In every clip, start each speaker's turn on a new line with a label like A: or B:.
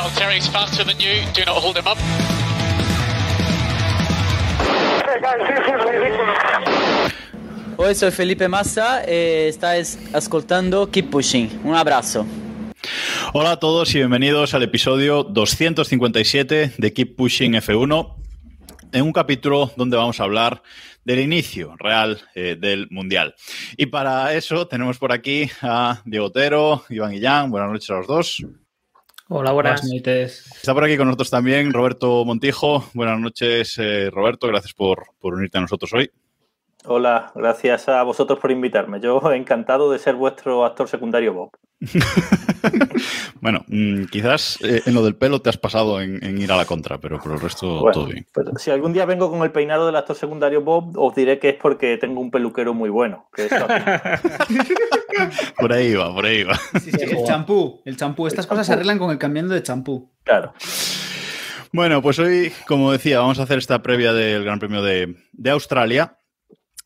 A: Valtteri's faster than you. Do not hold him up.
B: Hey guys, this is ridiculous.
C: Hoy soy Felipe Massa e estáis ascoltando Keep Pushing. Un abrazo.
D: Hola a todos y bienvenidos al episodio 257 de Keep Pushing F1, en un capítulo donde vamos a hablar del inicio real eh, del Mundial. Y para eso tenemos por aquí a Diego Otero, Iván Guillán, buenas noches a los dos.
E: Hola, buenas noches.
D: Está por aquí con nosotros también Roberto Montijo. Buenas noches, eh, Roberto. Gracias por, por unirte a nosotros hoy.
F: Hola, gracias a vosotros por invitarme. Yo encantado de ser vuestro actor secundario Bob.
D: bueno, mmm, quizás eh, en lo del pelo te has pasado en, en, ir a la contra, pero por el resto
F: bueno,
D: todo bien.
F: Pero si algún día vengo con el peinado del actor secundario Bob, os diré que es porque tengo un peluquero muy bueno. Que es
D: por ahí va, por ahí va.
E: Sí, sí, el champú, el champú. Estas cosas se arreglan con el cambiando de champú.
F: Claro.
D: Bueno, pues hoy, como decía, vamos a hacer esta previa del Gran Premio de, de Australia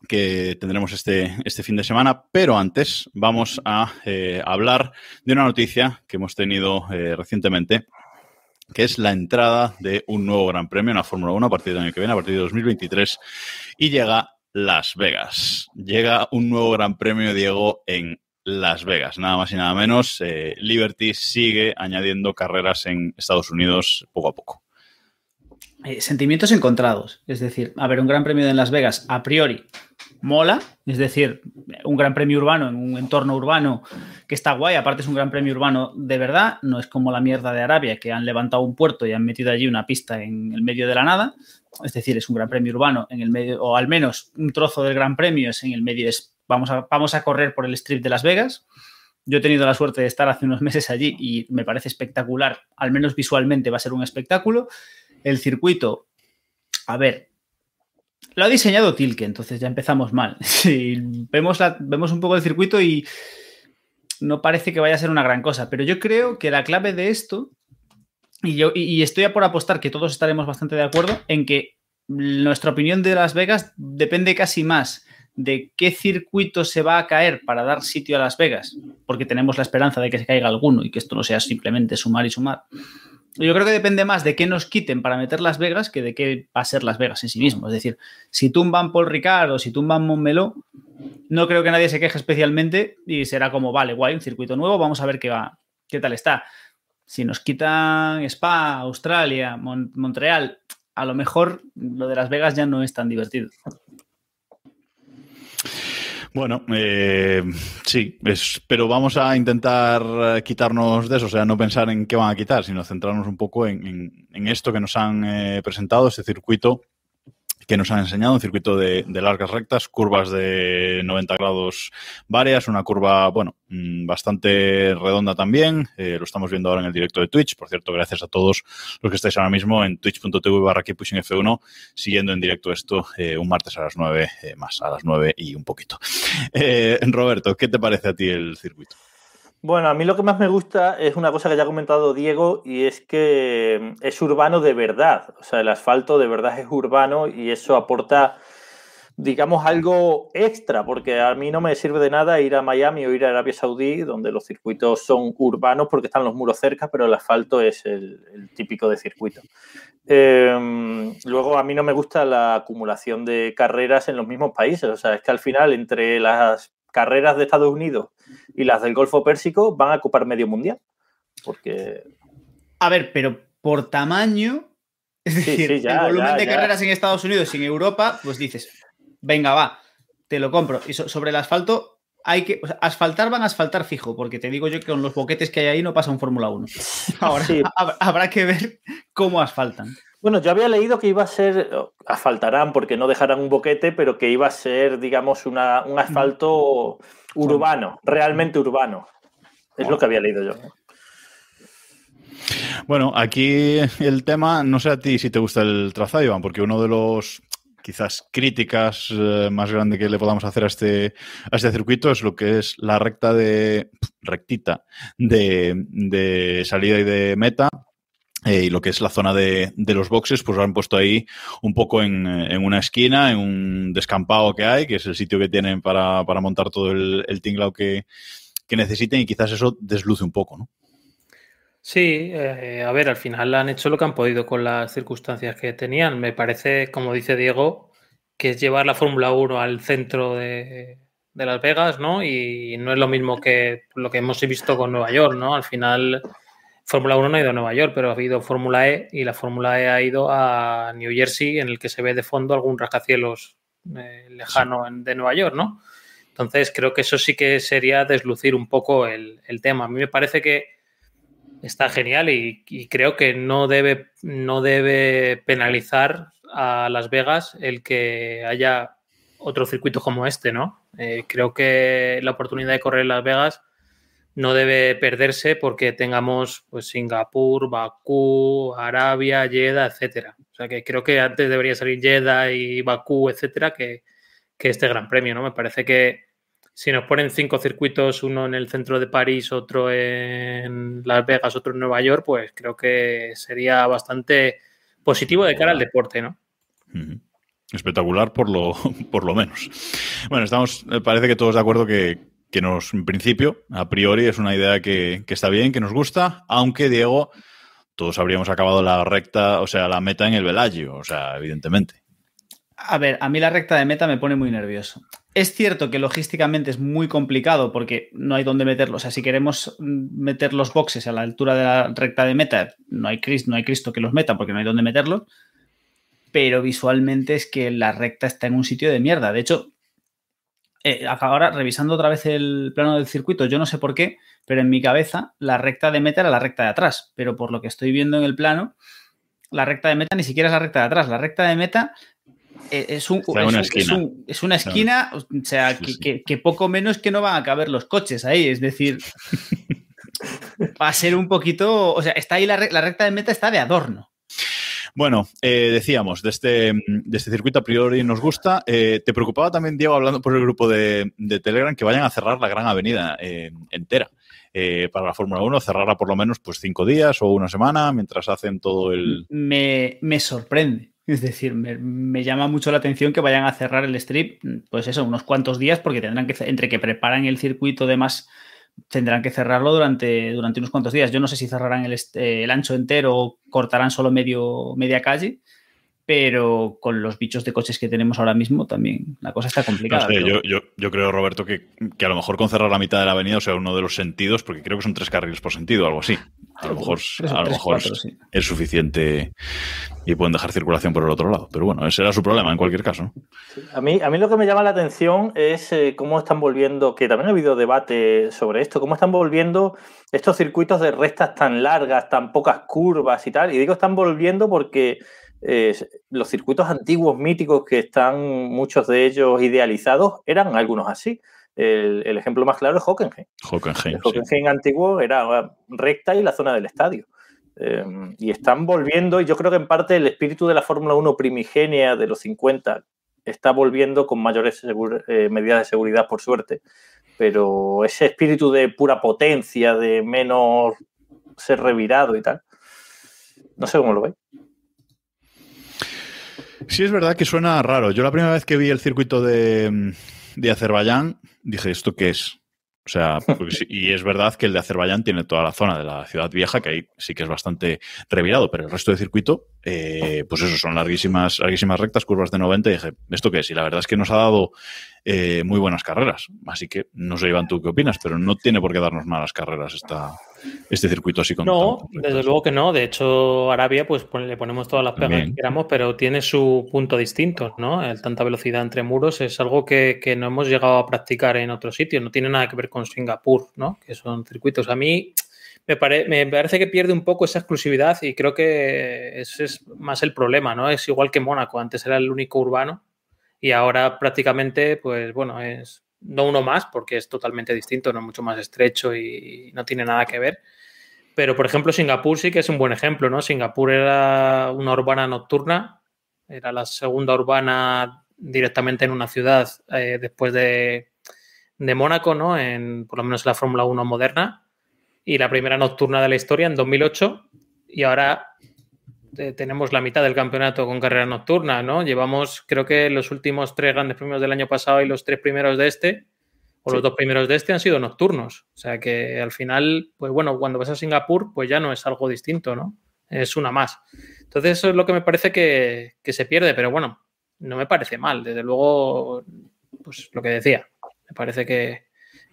D: que tendremos este, este fin de semana, pero antes vamos a eh, hablar de una noticia que hemos tenido eh, recientemente, que es la entrada de un nuevo Gran Premio en la Fórmula 1 a partir del año que viene, a partir de 2023, y llega Las Vegas. Llega un nuevo Gran Premio, Diego, en Las Vegas, nada más y nada menos. Eh, Liberty sigue añadiendo carreras en Estados Unidos poco a poco.
E: Sentimientos encontrados. Es decir, a ver, un gran premio en Las Vegas a priori mola, es decir, un gran premio urbano en un entorno urbano que está guay, aparte es un gran premio urbano de verdad, no es como la mierda de Arabia que han levantado un puerto y han metido allí una pista en el medio de la nada, es decir, es un gran premio urbano en el medio, o al menos un trozo del gran premio es en el medio, es vamos a, vamos a correr por el strip de Las Vegas. Yo he tenido la suerte de estar hace unos meses allí y me parece espectacular, al menos visualmente va a ser un espectáculo. El circuito, a ver, lo ha diseñado Tilke, entonces ya empezamos mal. Vemos, vemos un poco el circuito y no parece que vaya a ser una gran cosa, pero yo creo que la clave de esto, y, yo, y estoy a por apostar que todos estaremos bastante de acuerdo en que nuestra opinión de Las Vegas depende casi más de qué circuito se va a caer para dar sitio a Las Vegas, porque tenemos la esperanza de que se caiga alguno y que esto no sea simplemente sumar y sumar. Yo creo que depende más de qué nos quiten para meter Las Vegas que de qué va a ser Las Vegas en sí mismo. Es decir, si tumban Paul Ricard o si tumban Montmeló, no creo que nadie se queje especialmente y será como, vale, guay, un circuito nuevo, vamos a ver qué va, qué tal está. Si nos quitan Spa, Australia, Mon Montreal, a lo mejor lo de Las Vegas ya no es tan divertido.
D: Bueno, eh, sí, es, pero vamos a intentar quitarnos de eso, o sea, no pensar en qué van a quitar, sino centrarnos un poco en esto que nos han eh, presentado, este circuito que nos han enseñado, un circuito de, largas rectas, curvas de 90 grados varias, una curva, bueno, bastante redonda también, eh, lo estamos viendo ahora en el directo de Twitch, por cierto, gracias a todos los que estáis ahora mismo en twitch.tv barra F1, siguiendo en directo esto eh, un martes a las 9 eh, más, a las 9 y un poquito. Roberto, ¿qué te parece a ti el circuito?
F: Bueno, a mí lo que más me gusta es una cosa que ya ha comentado Diego y es que es urbano de verdad. O sea, el asfalto de verdad es urbano y eso aporta, digamos, algo extra, porque a mí no me sirve de nada ir a Miami o ir a Arabia Saudí, donde los circuitos son urbanos porque están los muros cerca, pero el asfalto es el, típico de circuito. Eh, luego, a mí no me gusta la acumulación de carreras en los mismos países. O sea, es que al final, entre las carreras de Estados Unidos y las del Golfo Pérsico van a ocupar medio mundial. Porque.
E: A ver, pero por tamaño. Es decir, sí, sí, ya, el volumen ya, de ya. carreras en Estados Unidos y en Europa, pues dices, venga, va, te lo compro. Y so sobre el asfalto, hay que. O sea, asfaltar van a asfaltar fijo, porque te digo yo que con los boquetes que hay ahí no pasa un Fórmula 1. Ahora sí. habrá que ver cómo asfaltan.
F: Bueno, yo había leído que iba a ser, asfaltarán porque no dejarán un boquete, pero que iba a ser, digamos, una, un asfalto urbano, realmente urbano. Es lo que había leído yo.
D: Bueno, aquí el tema, no sé a ti si te gusta el trazado, Iván, porque uno de los quizás críticas eh, más grande que le podamos hacer a este, a este circuito es lo que es la recta de rectita de, de salida y de meta, eh, y lo que es la zona de, de, los boxes, pues lo han puesto ahí un poco en, en, una esquina, en un descampado que hay, que es el sitio que tienen para, para montar todo el, el tinglao que, que, necesiten y quizás eso desluce un poco, ¿no?
G: Sí, eh, a ver, al final han hecho lo que han podido con las circunstancias que tenían. Me parece, como dice Diego, que es llevar la Fórmula 1 al centro de, Las Vegas, ¿no? Y no es lo mismo que lo que hemos visto con Nueva York, ¿no? Al final Fórmula 1 no ha ido a Nueva York, pero ha habido Fórmula E y la Fórmula E ha ido a New Jersey, en el que se ve de fondo algún rascacielos eh, lejano en, de Nueva York, ¿no? Entonces creo que eso sí que sería deslucir un poco el, el tema. A mí me parece que está genial y, y, creo que no debe, no debe penalizar a Las Vegas el que haya otro circuito como este, ¿no? Eh, creo que la oportunidad de correr en Las Vegas no debe perderse porque tengamos pues Singapur, Bakú, Arabia, Jeddah, etcétera. O sea que creo que antes debería salir Jeddah y Bakú, etcétera, que, que, este Gran Premio, ¿no? Me parece que si nos ponen cinco circuitos, uno en el centro de París, otro en Las Vegas, otro en Nueva York, pues creo que sería bastante positivo de cara al deporte, ¿no?
D: Espectacular por lo, por lo menos. Bueno, estamos, parece que todos de acuerdo que, que nos, en principio, a priori, es una idea que, que, está bien, que nos gusta, aunque Diego, todos habríamos acabado la recta, o sea, la meta en el Velagio, o sea, evidentemente.
E: A ver, a mí la recta de meta me pone muy nervioso. Es cierto que logísticamente es muy complicado porque no hay dónde meterlos. O si queremos meter los boxes a la altura de la recta de meta, no hay, Cristo, no hay Cristo que los meta porque no hay dónde meterlos. Pero visualmente es que la recta está en un sitio de mierda. De hecho, eh, ahora revisando otra vez el plano del circuito, yo no sé por qué, pero en mi cabeza la recta de meta era la recta de atrás, pero por lo que estoy viendo en el plano, la recta de meta ni siquiera es la recta de atrás, la recta de meta es, un, es,
D: una,
E: un,
D: esquina.
E: Es, un, es una esquina, o sea, que, sí. Que, que, poco menos que no van a caber los coches ahí, es decir, va a ser un poquito, o sea, está ahí la, la recta de meta está de adorno.
D: Bueno, eh, decíamos, de este, de este circuito a priori nos gusta. Eh, ¿Te preocupaba también, Diego, hablando por el grupo de, de Telegram, que vayan a cerrar la gran avenida eh, entera? Eh, para la Fórmula 1, cerrarla por lo menos pues cinco días o una semana mientras hacen todo el...
E: Me, me sorprende. Es decir, me, llama mucho la atención que vayan a cerrar el strip, pues eso, unos cuantos días, porque tendrán que, entre que preparan el circuito de más tendrán que cerrarlo durante, durante unos cuantos días. Yo no sé si cerrarán el, eh, el ancho entero o cortarán solo medio, media calle, pero con los bichos de coches que tenemos ahora mismo también la cosa está complicada.
D: No sé, yo, yo, yo, creo, Roberto, que, que, a lo mejor con cerrar la mitad de la avenida, o sea, uno de los sentidos, porque creo que son tres carriles por sentido, algo así. A lo mejor, tres, a lo tres, mejor cuatro, sí. es suficiente y pueden dejar circulación por el otro lado. Pero bueno, ese era su problema en cualquier caso.
F: A, mí, a mí lo que me llama la atención es eh, cómo están volviendo, que también ha habido debate sobre esto, cómo están volviendo estos circuitos de rectas tan largas, tan pocas curvas y tal. Y digo están volviendo porque eh, los circuitos antiguos, míticos, que están muchos de ellos idealizados, eran algunos así. El, el ejemplo más claro es Hockenheim.
D: Hockenheim,
F: el Hockenheim sí. antiguo era recta y la zona del estadio. Eh, y están volviendo, y yo creo que en parte el espíritu de la Fórmula 1 primigenia de los 50 está volviendo con mayores eh, medidas de seguridad, por suerte. Pero ese espíritu de pura potencia, de menos ser revirado y tal, no sé cómo lo veis.
D: Sí, es verdad que suena raro. Yo la primera vez que vi el circuito de, de Azerbaiyán dije, ¿esto qué es? O sea, y es verdad que el de Azerbaiyán tiene toda la zona de la ciudad vieja, que ahí sí que es bastante revirado, pero el resto del circuito, eh, pues eso, son larguísimas, larguísimas rectas, curvas de 90, y dije, ¿esto qué es? Y la verdad es que nos ha dado eh, muy buenas carreras. Así que no sé, Iván, tú qué opinas, pero no tiene por qué darnos malas carreras esta, este circuito así con
G: No, desde luego que no. De hecho, Arabia, pues le ponemos todas las pegas También. que queramos, pero tiene su punto distinto, ¿no? El tanta velocidad entre muros es algo que, que, no hemos llegado a practicar en otros sitios. No tiene nada que ver con Singapur, ¿no? Que son circuitos. A mí me, pare, me parece que pierde un poco esa exclusividad y creo que ese es más el problema, ¿no? Es igual que Mónaco. Antes era el único urbano y ahora prácticamente, pues bueno, es no uno más porque es totalmente distinto, no mucho más estrecho y no tiene nada que ver. Pero, por ejemplo, Singapur sí que es un buen ejemplo, ¿no? Singapur era una urbana nocturna, era la segunda urbana directamente en una ciudad eh, después de, de Mónaco, ¿no? En, por lo menos en la Fórmula 1 moderna. Y la primera nocturna de la historia en 2008. Y ahora eh, tenemos la mitad del campeonato con carrera nocturna, ¿no? Llevamos, creo que los últimos tres grandes premios del año pasado y los tres primeros de este, o los dos primeros de este, han sido nocturnos. O sea que al final, pues bueno, cuando vas a Singapur, pues ya no es algo distinto, ¿no? Es una más. Entonces, eso es lo que me parece que, que se pierde, pero bueno, no me parece mal. Desde luego, pues lo que decía, me parece que,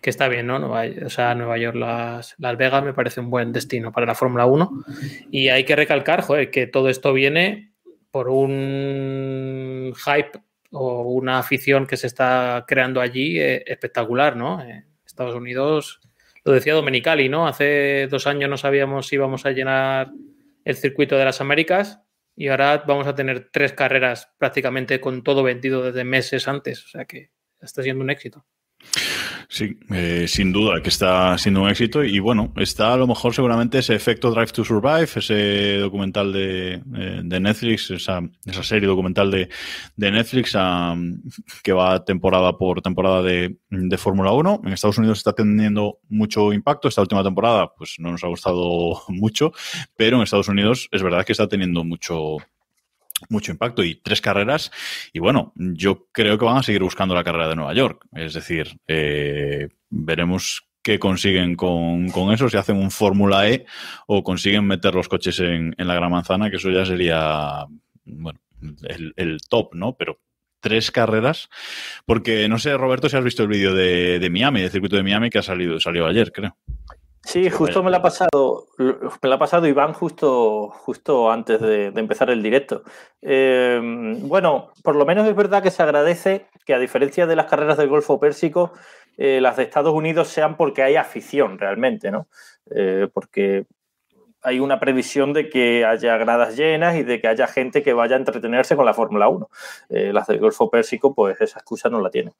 G: que está bien, ¿no? Nueva, o sea, Nueva York, Las, Las, Vegas me parece un buen destino para la Fórmula 1. Y hay que recalcar, joder, que todo esto viene por un hype o una afición que se está creando allí eh, espectacular, ¿no? En Estados Unidos, lo decía Domenicali, ¿no? Hace dos años no sabíamos si íbamos a llenar el circuito de las Américas y ahora vamos a tener tres carreras prácticamente con todo vendido desde meses antes. O sea que está siendo un éxito.
D: Sí, eh, sin duda que está siendo un éxito y bueno, está a lo mejor seguramente ese efecto Drive to Survive, ese documental de, eh, Netflix, esa, esa, serie documental de, Netflix um, que va temporada por temporada de, de Fórmula 1. En Estados Unidos está teniendo mucho impacto. Esta última temporada pues no nos ha gustado mucho, pero en Estados Unidos es verdad que está teniendo mucho, mucho impacto y tres carreras. Y bueno, yo creo que van a seguir buscando la carrera de Nueva York. Es decir, eh, veremos qué consiguen con, con, eso, si hacen un Fórmula E o consiguen meter los coches en, en, la Gran Manzana, que eso ya sería, bueno, el, top, ¿no? Pero tres carreras, porque no sé, Roberto, si has visto el vídeo de, de Miami, del circuito de Miami, que ha salido, salió ayer, creo.
F: Sí, justo me la ha pasado, me la ha pasado Iván justo, justo antes de, de empezar el directo. Eh, bueno, por lo menos es verdad que se agradece que a diferencia de las carreras del Golfo Pérsico, eh, las de Estados Unidos sean porque hay afición realmente, ¿no? Eh, porque hay una previsión de que haya gradas llenas y de que haya gente que vaya a entretenerse con la Fórmula 1. las del Golfo Pérsico, pues esa excusa no la tienen.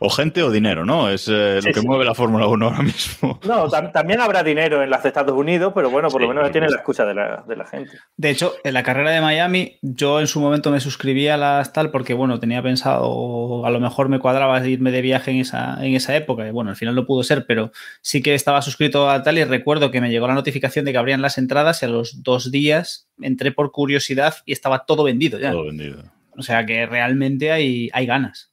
D: O gente o dinero, ¿no? Es eh,
F: Sí,
D: lo que
F: sí.
D: mueve la Fórmula 1 ahora mismo.
F: No, tam- también habrá dinero en las de Estados Unidos, pero bueno, por
D: Sí,
F: lo menos tiene la excusa de la, de la gente.
E: De hecho, en la carrera de Miami, yo en su momento me suscribí a las tal porque, bueno, tenía pensado, a lo mejor me cuadraba irme de viaje en esa, en esa época. Y bueno, al final no pudo ser, pero sí que estaba suscrito a tal y recuerdo que me llegó la notificación de que abrían las entradas y a los dos días entré por curiosidad y estaba todo vendido ya.
D: Todo vendido.
E: O sea que realmente hay, hay ganas.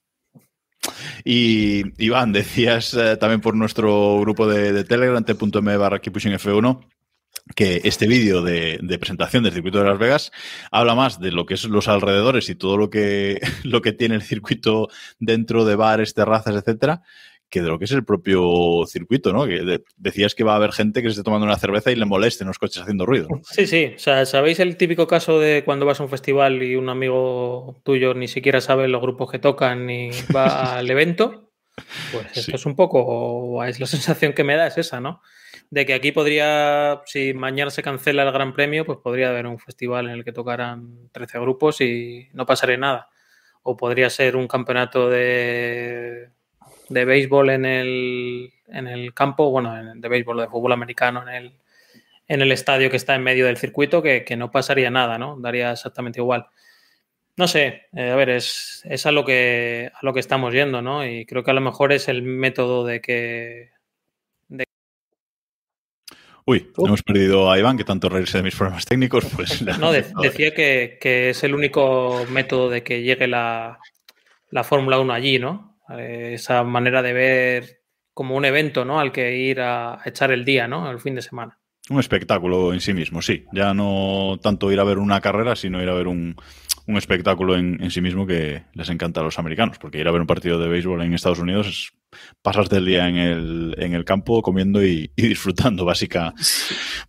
D: Y Iván, decías eh, también por nuestro grupo de, de Telegram, t.m barra Keeppushing F1, que este vídeo de, de presentación del circuito de Las Vegas habla más de lo que es los alrededores y todo lo que, lo que tiene el circuito dentro de bares, terrazas, etcétera, que de lo que es el propio circuito, ¿no? Que de- decías que va a haber gente que se esté tomando una cerveza y le molesten los coches haciendo ruido. ¿no?
G: Sí, sí. O sea, ¿sabéis el típico caso de cuando vas a un festival y un amigo tuyo ni siquiera sabe los grupos que tocan ni va al evento? Pues esto
D: Sí.
G: es un poco, es la sensación que me da, es esa, ¿no? De que aquí podría, si mañana se cancela el Gran Premio, pues podría haber un festival en el que tocaran 13 grupos y no pasaría nada. O podría ser un campeonato de, de béisbol en el, en el campo, bueno, en- de béisbol o de fútbol americano en el, en el estadio que está en medio del circuito, que, que no pasaría nada, ¿no? Daría exactamente igual. No sé, eh, a ver, es, es a, lo que, a lo que estamos yendo, ¿no? Y creo que a lo mejor es el método de que...
D: Uy, hemos perdido a Iván, que tanto reírse de mis problemas técnicos, pues...
G: No, de- decía que, que es el único método de que llegue la, la Fórmula 1 allí, ¿no? Esa manera de ver como un evento, ¿no? Al que ir a, a echar el día, ¿no? El fin de semana.
D: Un espectáculo en sí mismo, sí. Ya no tanto ir a ver una carrera, sino ir a ver un, un espectáculo en, en sí mismo que les encanta a los americanos. Porque ir a ver un partido de béisbol en Estados Unidos es pasarte el día en el, en el campo comiendo y, y disfrutando, básica,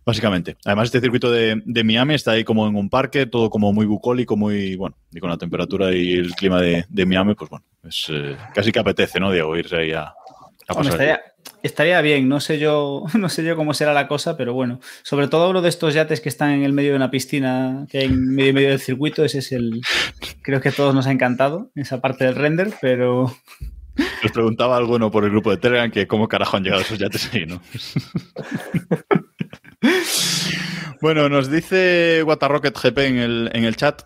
D: básicamente. Además, este circuito de, de Miami está ahí como en un parque, todo como muy bucólico, muy, bueno, y con la temperatura y el clima de, de Miami, pues bueno, es eh, casi que apetece, ¿no, Diego? Irse ahí a, pasar.
E: estaría, estaría bien, no sé yo, no sé yo cómo será la cosa, pero bueno, sobre todo uno de estos yates que están en el medio de una piscina que hay en medio y medio del circuito, ese es el, creo que a todos nos ha encantado, esa parte del render, pero
D: Nos preguntaba alguno por el grupo de Telegram que cómo carajo han llegado esos yates ahí, ¿no? Bueno, nos dice Waterrocket GP en el, en el chat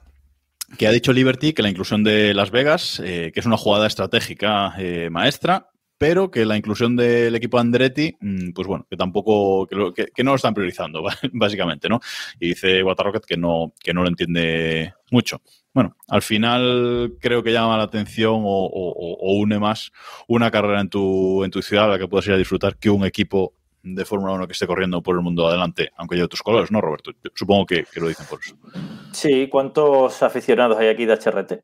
D: que ha dicho Liberty que la inclusión de Las Vegas, eh, que es una jugada estratégica eh, maestra, pero que la inclusión del equipo Andretti, mm, pues bueno, que tampoco, que, lo- que- que no lo están priorizando, básicamente, ¿no? Y dice Waterrocket que no, que no lo entiende mucho. Bueno, al final creo que llama la atención o, une más una carrera en tu, en tu ciudad a la que puedas ir a disfrutar que un equipo de Fórmula 1 que esté corriendo por el mundo adelante, aunque lleve tus colores, ¿no, Roberto? Supongo que, que lo dicen por eso.
F: Sí, ¿cuántos aficionados hay aquí de HRT?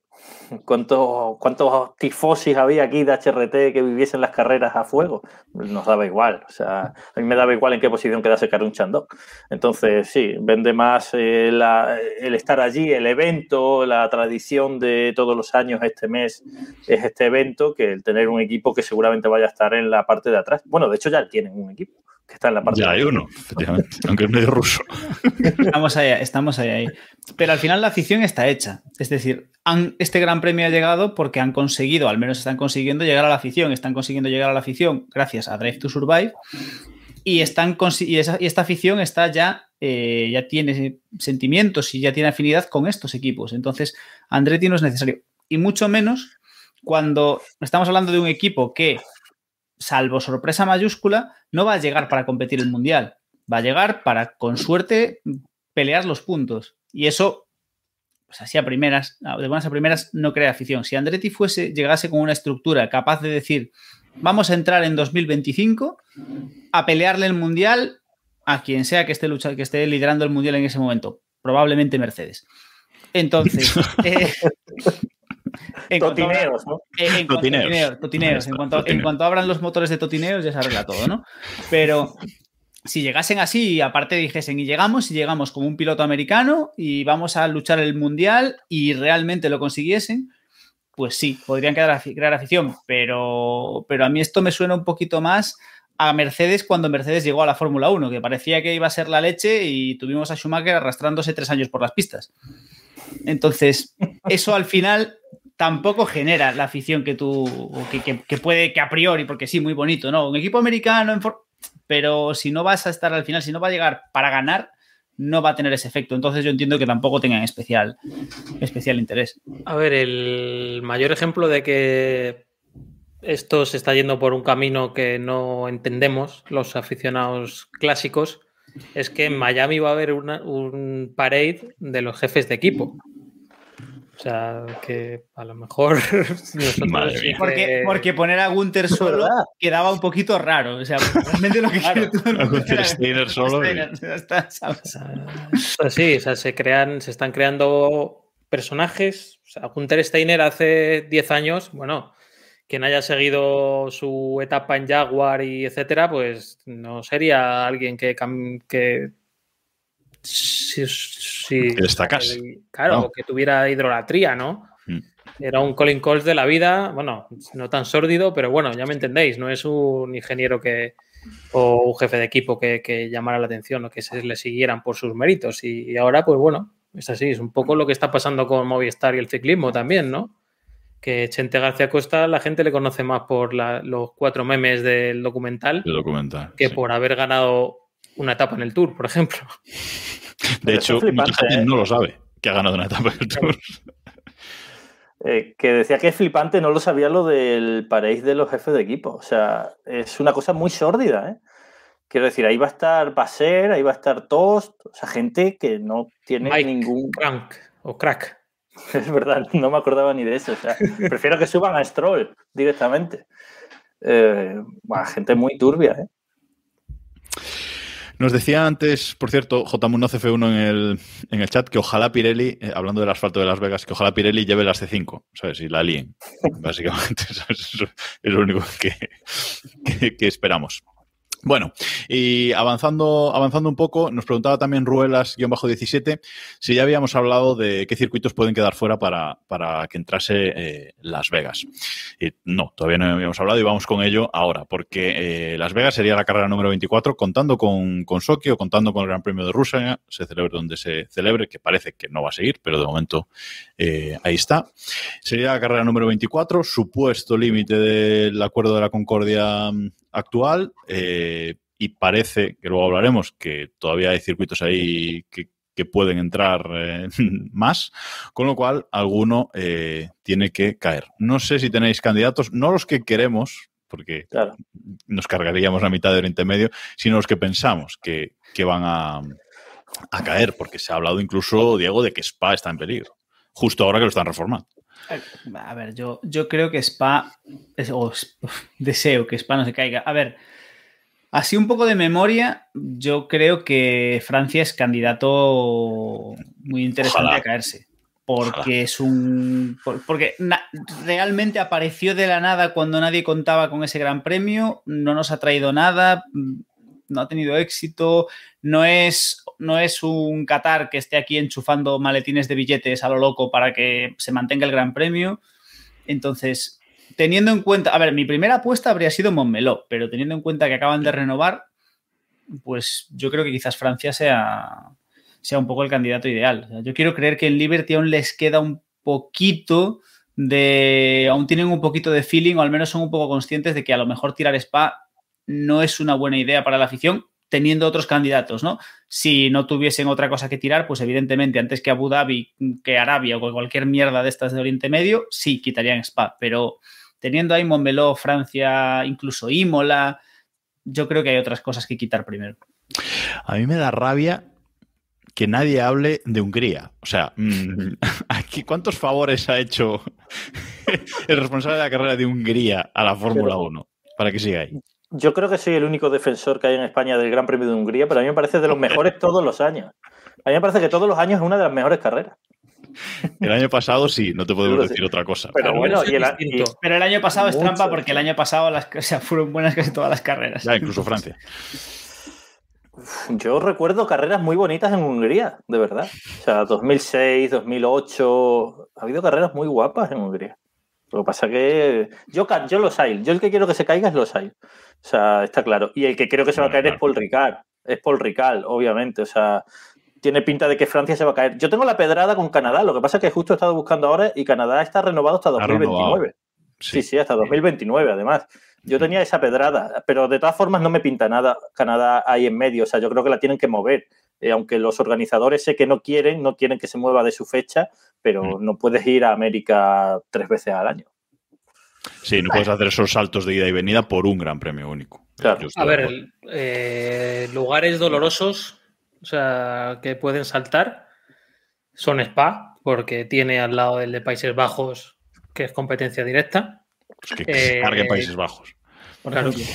F: ¿Cuántos, ¿Cuántos tifosis había aquí de HRT que viviesen las carreras a fuego? Nos daba igual. O sea, a mí me daba igual en qué posición quedase Karun Chandok. Entonces, sí, vende más eh, la- el estar allí, el evento, la tradición de todos los años, este mes es este evento, que el tener un equipo que seguramente vaya a estar en la parte de atrás. Bueno, de hecho ya tienen un equipo que está en la parte
D: Ya
F: de
D: hay uno, efectivamente, aunque es medio ruso.
E: Estamos ahí, estamos ahí, ahí. Pero al final la afición está hecha. Es decir, han- este gran premio ha llegado porque han conseguido, al menos están consiguiendo llegar a la afición. Están consiguiendo llegar a la afición gracias a Drive to Survive. Y, están consi- y, esa- y esta afición está ya, eh, ya tiene sentimientos y ya tiene afinidad con estos equipos. Entonces, Andretti no es necesario. Y mucho menos cuando estamos hablando de un equipo que, salvo sorpresa mayúscula, no va a llegar para competir el mundial. Va a llegar para, con suerte, pelear los puntos. Y eso, pues así a primeras, de buenas a primeras, no crea afición. Si Andretti fuese, llegase con una estructura capaz de decir, vamos a entrar en 2025 a pelearle el mundial a quien sea que esté, lucha, que esté liderando el mundial en ese momento, probablemente Mercedes. Entonces, eh, en cuanto
F: Totineos, ¿no?
E: eh, en cuanto-
D: Totineos.
E: totineos. En, cuanto, en cuanto abran los motores de totineos, ya se arregla todo, ¿no? Pero si llegasen así y aparte dijesen, y llegamos, y llegamos como un piloto americano y vamos a luchar el mundial y realmente lo consiguiesen, pues sí, podrían crear afición. Pero, pero a mí esto me suena un poquito más a Mercedes cuando Mercedes llegó a la Fórmula 1, que parecía que iba a ser la leche y tuvimos a Schumacher arrastrándose tres años por las pistas. Entonces, eso al final tampoco genera la afición que tú, que, que- puede, que a priori, porque sí, muy bonito, ¿no? Un equipo americano, en pero si no vas a estar al final, si no va a llegar para ganar, no va a tener ese efecto. Entonces yo entiendo que tampoco tengan especial, especial interés.
G: A ver, el mayor ejemplo de que esto se está yendo por un camino que no entendemos los aficionados clásicos es que en Miami va a haber una- un parade de los jefes de equipo. O sea, que a lo mejor nosotros
D: Madre
G: que-
E: Porque, porque poner a Gunther solo
F: ¿Verdad?
E: quedaba un poquito raro. O sea, realmente lo que quiere todo el
D: A Steiner solo
E: Steiner, ya está, ¿sabes?
G: O sea, pues sí, o sea, se crean, se están creando personajes. O sea, Gunther Steiner hace 10 años, bueno, quien haya seguido su etapa en Jaguar y etcétera, pues no sería alguien que, que
D: destacase.
G: claro,
D: No.
G: que tuviera hidrolatría, ¿no?
D: Mm.
G: Era un Colin Coles de la vida, bueno, no tan sórdido, pero bueno, ya me entendéis, no es un ingeniero que o un jefe de equipo que, que llamara la atención o que se le siguieran por sus méritos. Y, y ahora, pues bueno, es así, es un poco lo que está pasando con Movistar y el ciclismo también, ¿no? Que Chente García Costa la gente le conoce más por la- los cuatro memes del documental
D: El documental.
G: que
D: sí.
G: por haber ganado una etapa en el Tour, por ejemplo.
D: De hecho, mucha gente
F: ¿eh?
D: no lo sabe que ha ganado una etapa del Tour.
F: Eh, que decía que es flipante, no lo sabía lo del paréis de los jefes de equipo. O sea, es una cosa muy sórdida, ¿eh? Quiero decir, ahí va a estar Baser, ahí va a estar Tost, o sea, gente que no tiene
G: Mike
F: ningún.
G: Crank o Crack.
F: Es verdad, no me acordaba ni de eso. O sea, prefiero que suban a Stroll directamente. Eh, buah, gente muy turbia, ¿eh?
D: Nos decía antes, por cierto, JMunoCF1 en el, en el chat, que ojalá Pirelli, eh, hablando del asfalto de Las Vegas, que ojalá Pirelli lleve las C5, ¿sabes? Y la líen. Básicamente, ¿sabes? Eso es lo único que, que- que esperamos. Bueno, y avanzando, avanzando un poco, nos preguntaba también Ruelas-17 si ya habíamos hablado de qué circuitos pueden quedar fuera para, para que entrase eh, Las Vegas. Y no, todavía no habíamos hablado y vamos con ello ahora, porque eh, Las Vegas sería la carrera número 24, contando con, con Sochi o contando con el Gran Premio de Rusia, se celebre donde se celebre, que parece que no va a seguir, pero de momento eh, ahí está. Sería la carrera número 24, supuesto límite del Acuerdo de la Concordia actual. eh, y parece, que luego hablaremos, que todavía hay circuitos ahí que, que pueden entrar eh, más, con lo cual alguno eh, tiene que caer. No sé si tenéis candidatos, no los que queremos, porque
F: Claro.
D: nos cargaríamos la mitad de Oriente Medio, sino los que pensamos que, que van a, a caer, porque se ha hablado incluso, Diego, de que Spa está en peligro, justo ahora que lo están reformando.
E: A ver, yo, yo creo que Spa, es- o es- deseo que Spa no se caiga. A ver, así un poco de memoria, yo creo que Francia es candidato muy interesante
D: Ojalá.
E: a caerse. Porque es un. por- Porque realmente apareció de la nada cuando nadie contaba con ese gran premio, no nos ha traído nada, mm, no ha tenido éxito, no es, no es un Qatar que esté aquí enchufando maletines de billetes a lo loco para que se mantenga el Gran Premio. Entonces, teniendo en cuenta, a ver, mi primera apuesta habría sido Montmeló, pero teniendo en cuenta que acaban de renovar, pues yo creo que quizás Francia sea, sea un poco el candidato ideal. O sea, yo quiero creer que en Liberty aún les queda un poquito de, aún tienen un poquito de feeling o al menos son un poco conscientes de que a lo mejor tirar Spa no es una buena idea para la afición teniendo otros candidatos, ¿no? Si no tuviesen otra cosa que tirar, pues evidentemente antes que Abu Dhabi, que Arabia o cualquier mierda de estas de Oriente Medio, sí quitarían Spa, pero teniendo ahí Montmeló, Francia, incluso Imola, yo creo que hay otras cosas que quitar primero.
D: A mí me da rabia que nadie hable de Hungría. O sea, mm, aquí, ¿cuántos favores ha hecho el responsable de la carrera de Hungría a la Fórmula 1 para que siga ahí?
F: Yo creo que soy el único defensor que hay en España del Gran Premio de Hungría, pero a mí me parece de los mejores todos los años. A mí me parece que todos los años es una de las mejores carreras.
D: El año pasado sí, no te podemos
F: sí.
D: decir otra cosa.
F: Pero bueno, y el, y-.
E: Pero el año pasado es trampa porque el año pasado las, o sea, fueron buenas casi todas las carreras.
D: Ya, incluso Francia.
F: yo recuerdo carreras muy bonitas en Hungría, de verdad. O sea, 2006, 2008, ha habido carreras muy guapas en Hungría. Lo que pasa que yo, yo los hay. Yo el que quiero que se caiga es los hay. O sea, está claro. Y el que creo que se va a caer es Paul Ricard. Es Paul Ricard, obviamente. O sea, tiene pinta de que Francia se va a caer. Yo tengo la pedrada con Canadá. Lo que pasa es que justo he estado buscando ahora y Canadá está renovado hasta
D: Ha
F: 2029.
D: renovado.
F: Sí, sí, hasta 2029 además. Yo tenía esa pedrada, pero de todas formas no me pinta nada Canadá ahí en medio. O sea, yo creo que la tienen que mover. Eh, aunque los organizadores sé que no quieren, no quieren que se mueva de su fecha, pero no puedes ir a América tres veces al año.
D: Sí, no puedes hacer esos saltos de ida y venida por un gran premio único.
F: Claro.
G: A ver, eh, lugares dolorosos, o sea, que pueden saltar, son Spa, porque tiene al lado del de Países Bajos, que es competencia directa.
D: Pues que, que se
G: eh,
D: cargue Países Bajos.
E: Por
G: Claro.
E: ejemplo.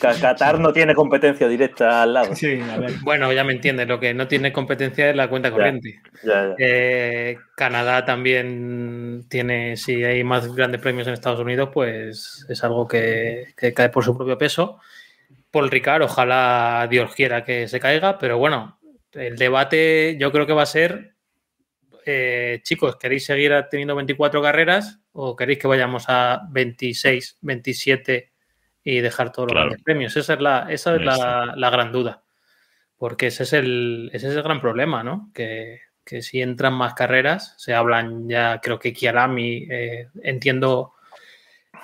F: Ca- Qatar no tiene competencia directa al lado.
E: Sí, a ver.
G: Bueno, ya me entiendes, lo que no tiene competencia es la cuenta
F: Ya.
G: corriente.
F: Ya, ya.
G: Eh, Canadá también tiene, si hay más grandes premios en Estados Unidos, pues es algo que, que cae por su propio peso. Paul Ricard, ojalá Dios quiera que se caiga, pero bueno, el debate yo creo que va a ser, eh, chicos, ¿queréis seguir teniendo 24 carreras o queréis que vayamos a 26, 27 y dejar todos los
D: Claro.
G: grandes premios? Esa es la, esa es la, la gran duda. Porque ese es el, ese es el gran problema, ¿no? Que, que si entran más carreras, se hablan ya, creo que Kiarami, eh, entiendo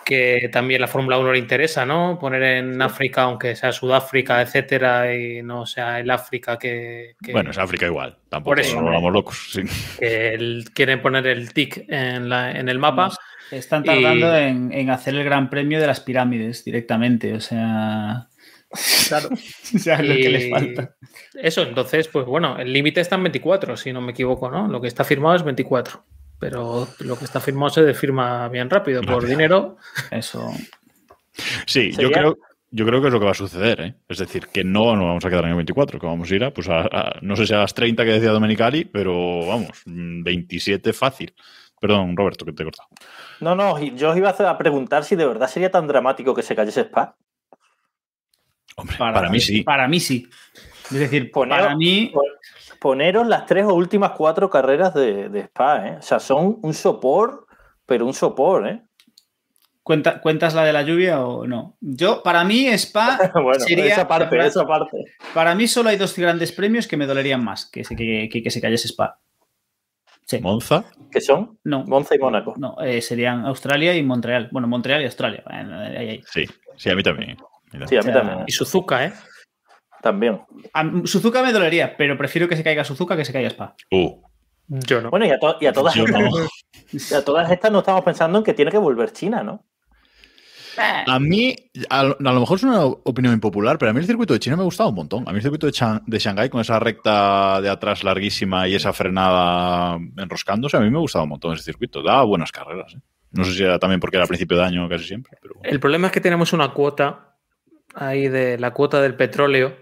G: que también la Fórmula 1 le interesa, ¿no? Poner en África, aunque sea Sudáfrica, etcétera, y no sea el África que, que-
D: Bueno, es África igual. Tampoco
G: Por eso.
D: nos volvamos locos. sí.
G: que el- quieren poner el tic en, la- en el mapa.
E: Están tardando
G: Y-
E: en, en hacer el gran premio de las pirámides directamente, o sea.
G: Claro.
E: o sea, lo que
G: Y
E: les falta.
G: Eso, entonces, pues bueno, el límite está en 24, si no me equivoco, ¿no? Lo que está firmado es 24. Pero lo que está firmado se firma bien rápido. Por dinero,
E: Eso.
D: Sí, yo creo, yo creo que es lo que va a suceder. ¿eh? Es decir, que no nos vamos a quedar en el 24, que vamos a ir a, pues a, a- no sé si a las 30 que decía Domenicali, pero vamos, mm, 27 fácil. Perdón, Roberto, que te he cortado.
F: No, no, yo os iba a preguntar si de verdad sería tan dramático que se cayese Spa.
D: Hombre, para, mí sí.
E: Para mí sí. Es decir,
F: Poneros-
E: para mí.
F: Poneros las tres o últimas cuatro carreras de, de Spa, ¿eh? O sea, son un sopor, pero un sopor, ¿eh?
E: ¿cuenta- ¿Cuentas la de la lluvia o no? Yo, para mí, Spa.
F: bueno,
E: sería-
F: esa parte,
E: para-
F: esa parte.
E: Para mí solo hay dos grandes premios que me dolerían más que, se- que, que- que se cayese Spa. Sí.
D: Monza,
F: ¿Qué son?
E: No.
F: Monza y Mónaco.
E: No, eh, serían Australia y Montreal. Bueno, Montreal y Australia. Ahí, ahí.
D: sí, sí, a mí también. Mira.
F: Sí, a mí
E: O sea,
F: también.
G: y Suzuka, ¿eh?
F: también.
E: A Suzuka me dolería, pero prefiero que se caiga Suzuka que se caiga Spa.
D: Uh,
G: Yo no.
F: Bueno, y a, to- y a todas
D: Yo
F: estas,
D: no.
F: y a todas estas no estamos pensando en que tiene que volver China, ¿no?
D: A mí, a, lo a lo mejor es una opinión impopular, pero a mí el circuito de China me ha gustado un montón. A mí el circuito de, Chan- de Shanghái con esa recta de atrás larguísima y esa frenada enroscándose, a mí me ha gustado un montón ese circuito. Da buenas carreras. ¿eh? No sé si era también porque era a principio de año casi siempre, pero bueno.
G: El problema es que tenemos una cuota ahí de la cuota del petróleo,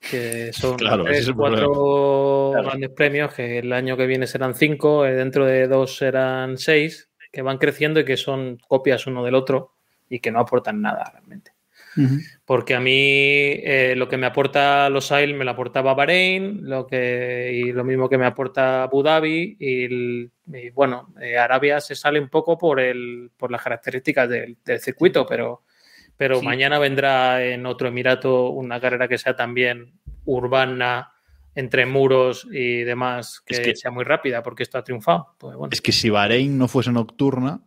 G: que son
D: Claro,
G: tres,
D: es
G: cuatro
F: Claro.
G: grandes premios, que el año que viene serán cinco, eh, dentro de dos serán seis, que van creciendo y que son copias uno del otro y que no aportan nada realmente. Porque a mí eh, lo que me aporta los AIL me lo aportaba Bahrein, lo que, y lo mismo que me aporta Abu Dhabi, y, el- y, bueno, eh, Arabia se sale un poco por, el, por las características del, del circuito, pero, pero
E: Sí.
G: mañana vendrá en otro Emirato una carrera que sea también urbana, entre muros y demás, que,
D: Es que-
G: sea muy rápida, porque esto ha triunfado. Pues bueno.
D: Es que si Bahrein no fuese nocturna,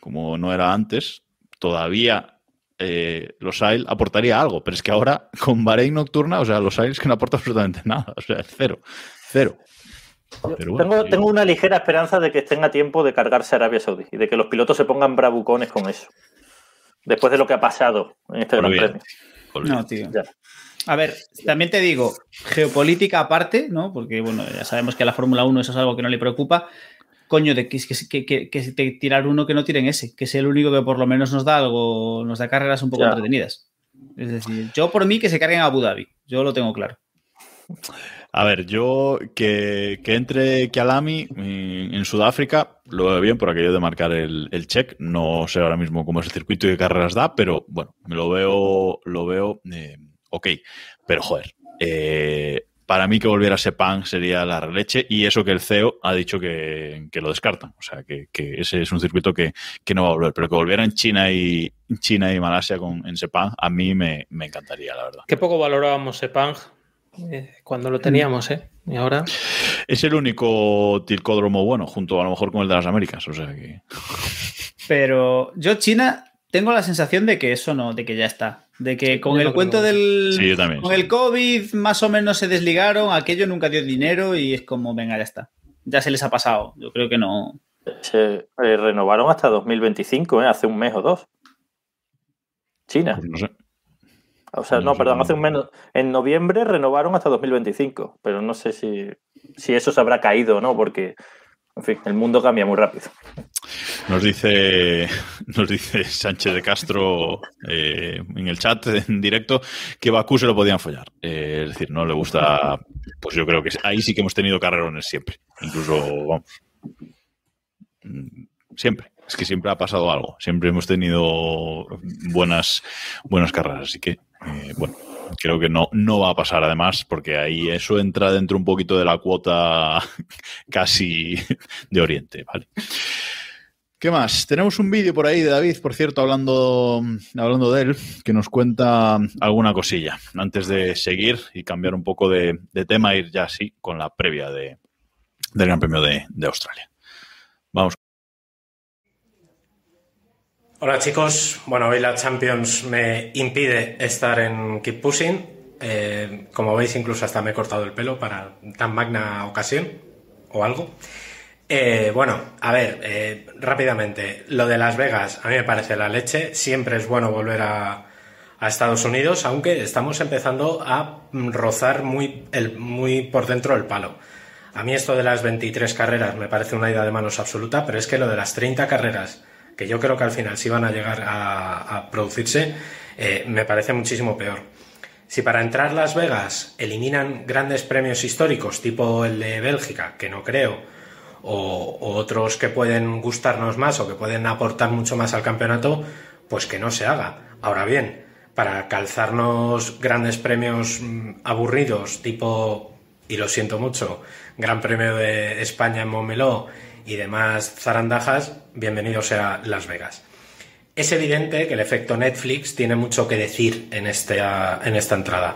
D: como no era antes, todavía eh, los AIL aportaría algo. Pero es que ahora, con Bahrein nocturna, o sea, los AIL es que no aporta absolutamente nada. O sea, cero. Cero. Pero bueno,
F: tengo, tengo una ligera esperanza de que estén a tiempo de cargarse a Arabia Saudí y de que los pilotos se pongan bravucones con eso. Después de lo que ha pasado en este Gran. Premio.
D: Olvídate.
E: No, tío.
F: Ya.
E: A ver, también te digo, geopolítica aparte, ¿no? Porque, bueno, ya sabemos que a la Fórmula 1 eso es algo que no le preocupa. Coño, de que, que, que, que, que te- tirar uno que no tiren ese, que es el único que por lo menos nos da algo, nos da carreras un poco
F: Ya.
E: entretenidas. Es decir, yo por mí que se carguen a Abu Dhabi, yo lo tengo claro.
D: A ver, yo que, que entre Kialami en, en Sudáfrica lo veo bien por aquello de marcar el, el check. No sé ahora mismo cómo es el circuito y qué carreras da, pero bueno, me lo veo, lo veo eh, ok. Pero joder, eh, para mí que volviera Sepang sería la releche y eso que el CEO ha dicho que, que lo descartan. O sea, que, que ese es un circuito que, que no va a volver. Pero que volviera en China y China y Malasia con, en Sepang, a mí me, me encantaría, la verdad.
G: Qué poco valorábamos Sepang eh, cuando lo teníamos, ¿eh? Y ahora.
D: Es el único tilcódromo bueno, junto a lo mejor con el de las Américas. O sea que.
E: Pero yo, China, tengo la sensación de que eso no, de que ya está. De que con
G: yo
E: el
G: no
E: cuento del.
D: Sí, yo también,
E: Con
D: sí.
E: el COVID más o menos se desligaron, aquello nunca dio dinero y es como, venga, ya está. Ya se les ha pasado. Yo creo que no.
F: Se eh, renovaron hasta 2025, ¿eh? hace un mes o dos. China.
D: pues no sé.
F: O sea,
D: no
F: perdón, hace un mes. En noviembre renovaron hasta 2025, pero no sé si, si eso se habrá caído o no, porque, en fin, el mundo cambia muy rápido.
D: Nos dice, nos dice Sánchez de Castro eh, en el chat en directo que Bakú se lo podían follar. Eh, es decir, no le gusta. Pues yo creo que ahí sí que hemos tenido carrerones siempre. Incluso, vamos. mm, Siempre. Es que siempre ha pasado algo. Siempre hemos tenido buenas, buenas carreras. Así que, eh, bueno, creo que no, no va a pasar además, porque ahí eso entra dentro un poquito de la cuota casi de Oriente, ¿vale? ¿Qué más? Tenemos un vídeo por ahí de David, por cierto, hablando, hablando de él, que nos cuenta alguna cosilla. Antes de seguir y cambiar un poco de, de tema, ir ya así con la previa de, del Gran Premio de, de Australia. Vamos.
H: Hola chicos, bueno, hoy la Champions me impide estar en Keep Pushing. Eh, como veis, incluso hasta me he cortado el pelo para tan magna ocasión o algo. Eh, bueno, a ver, eh, rápidamente, lo de Las Vegas a mí me parece la leche. Siempre es bueno volver a, Estados Unidos, aunque estamos empezando a rozar muy, muy por dentro el palo. A mí esto de las 23 carreras me parece una ida de manos absoluta, pero es que lo de las 30 carreras, que yo creo que al final sí van a llegar a, producirse, eh, me parece muchísimo peor. Si para entrar Las Vegas eliminan grandes premios históricos, tipo el de Bélgica, que no creo, o, o otros que pueden gustarnos más o que pueden aportar mucho más al campeonato, pues que no se haga. Ahora bien, para calzarnos grandes premios mm, aburridos, tipo, y lo siento mucho, Gran Premio de España en Montmeló y demás zarandajas, bienvenido sea Las Vegas. Es evidente que el efecto Netflix tiene mucho que decir en esta, en esta entrada.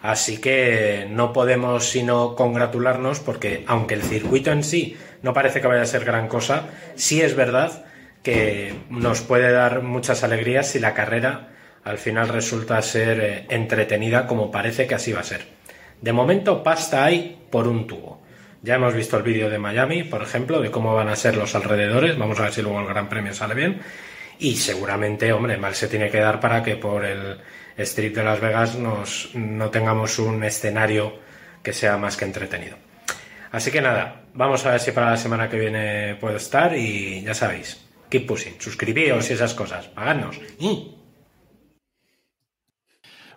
H: Así que no podemos sino congratularnos porque aunque el circuito en sí no parece que vaya a ser gran cosa, sí es verdad que nos puede dar muchas alegrías si la carrera al final resulta ser eh, entretenida como parece que así va a ser. De momento pasta hay por un tubo. Ya hemos visto el vídeo de Miami, por ejemplo, de cómo van a ser los alrededores. Vamos a ver si luego el Gran Premio sale bien. Y seguramente, hombre, mal se tiene que dar para que por el Strip de Las Vegas nos, no tengamos un escenario que sea más que entretenido. Así que nada, vamos a ver si para la semana que viene puedo estar y ya sabéis, keep pushing, suscribíos y esas cosas, pagadnos. ¡Y!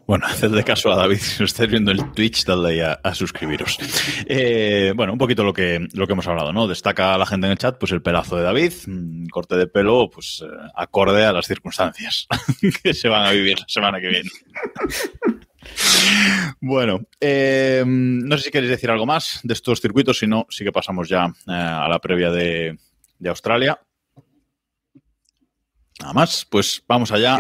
D: Bueno, hacedle caso a David si no estáis viendo el Twitch, dadle a, a suscribiros. Eh, bueno, un poquito lo que, lo que hemos hablado, ¿no? Destaca la gente en el chat, pues el pelazo de David, un corte de pelo, pues eh, acorde a las circunstancias que se van a vivir la semana que viene. Bueno, eh, no sé si queréis decir algo más de estos circuitos, si no, sí que pasamos ya a la previa de, de Australia. Nada más, pues vamos allá.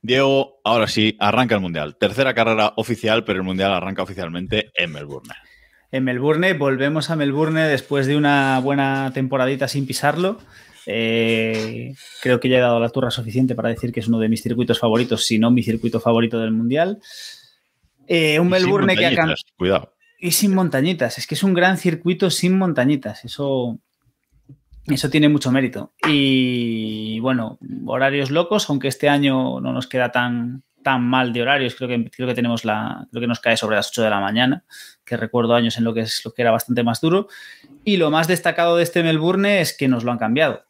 D: Diego, ahora sí, arranca el Mundial. Tercera carrera oficial, pero el Mundial arranca oficialmente en Melbourne.
E: En Melbourne, volvemos a Melbourne después de una buena temporadita sin pisarlo. Eh, creo que ya he dado la turra suficiente para decir que es uno de mis circuitos favoritos, si no mi circuito favorito del Mundial. Eh, un
D: Y sin
E: Melbourne que ha cambiado.
D: montañitas, Cuidado.
E: Y sin montañitas. Es que es un gran circuito sin montañitas. Eso, eso tiene mucho mérito. Y bueno, horarios locos, aunque este año no nos queda tan, tan mal de horarios. Creo que, creo que tenemos la. Creo que nos cae sobre las 8 de la mañana. Que recuerdo años en lo que es lo que era bastante más duro. Y lo más destacado de este Melbourne es que nos lo han cambiado.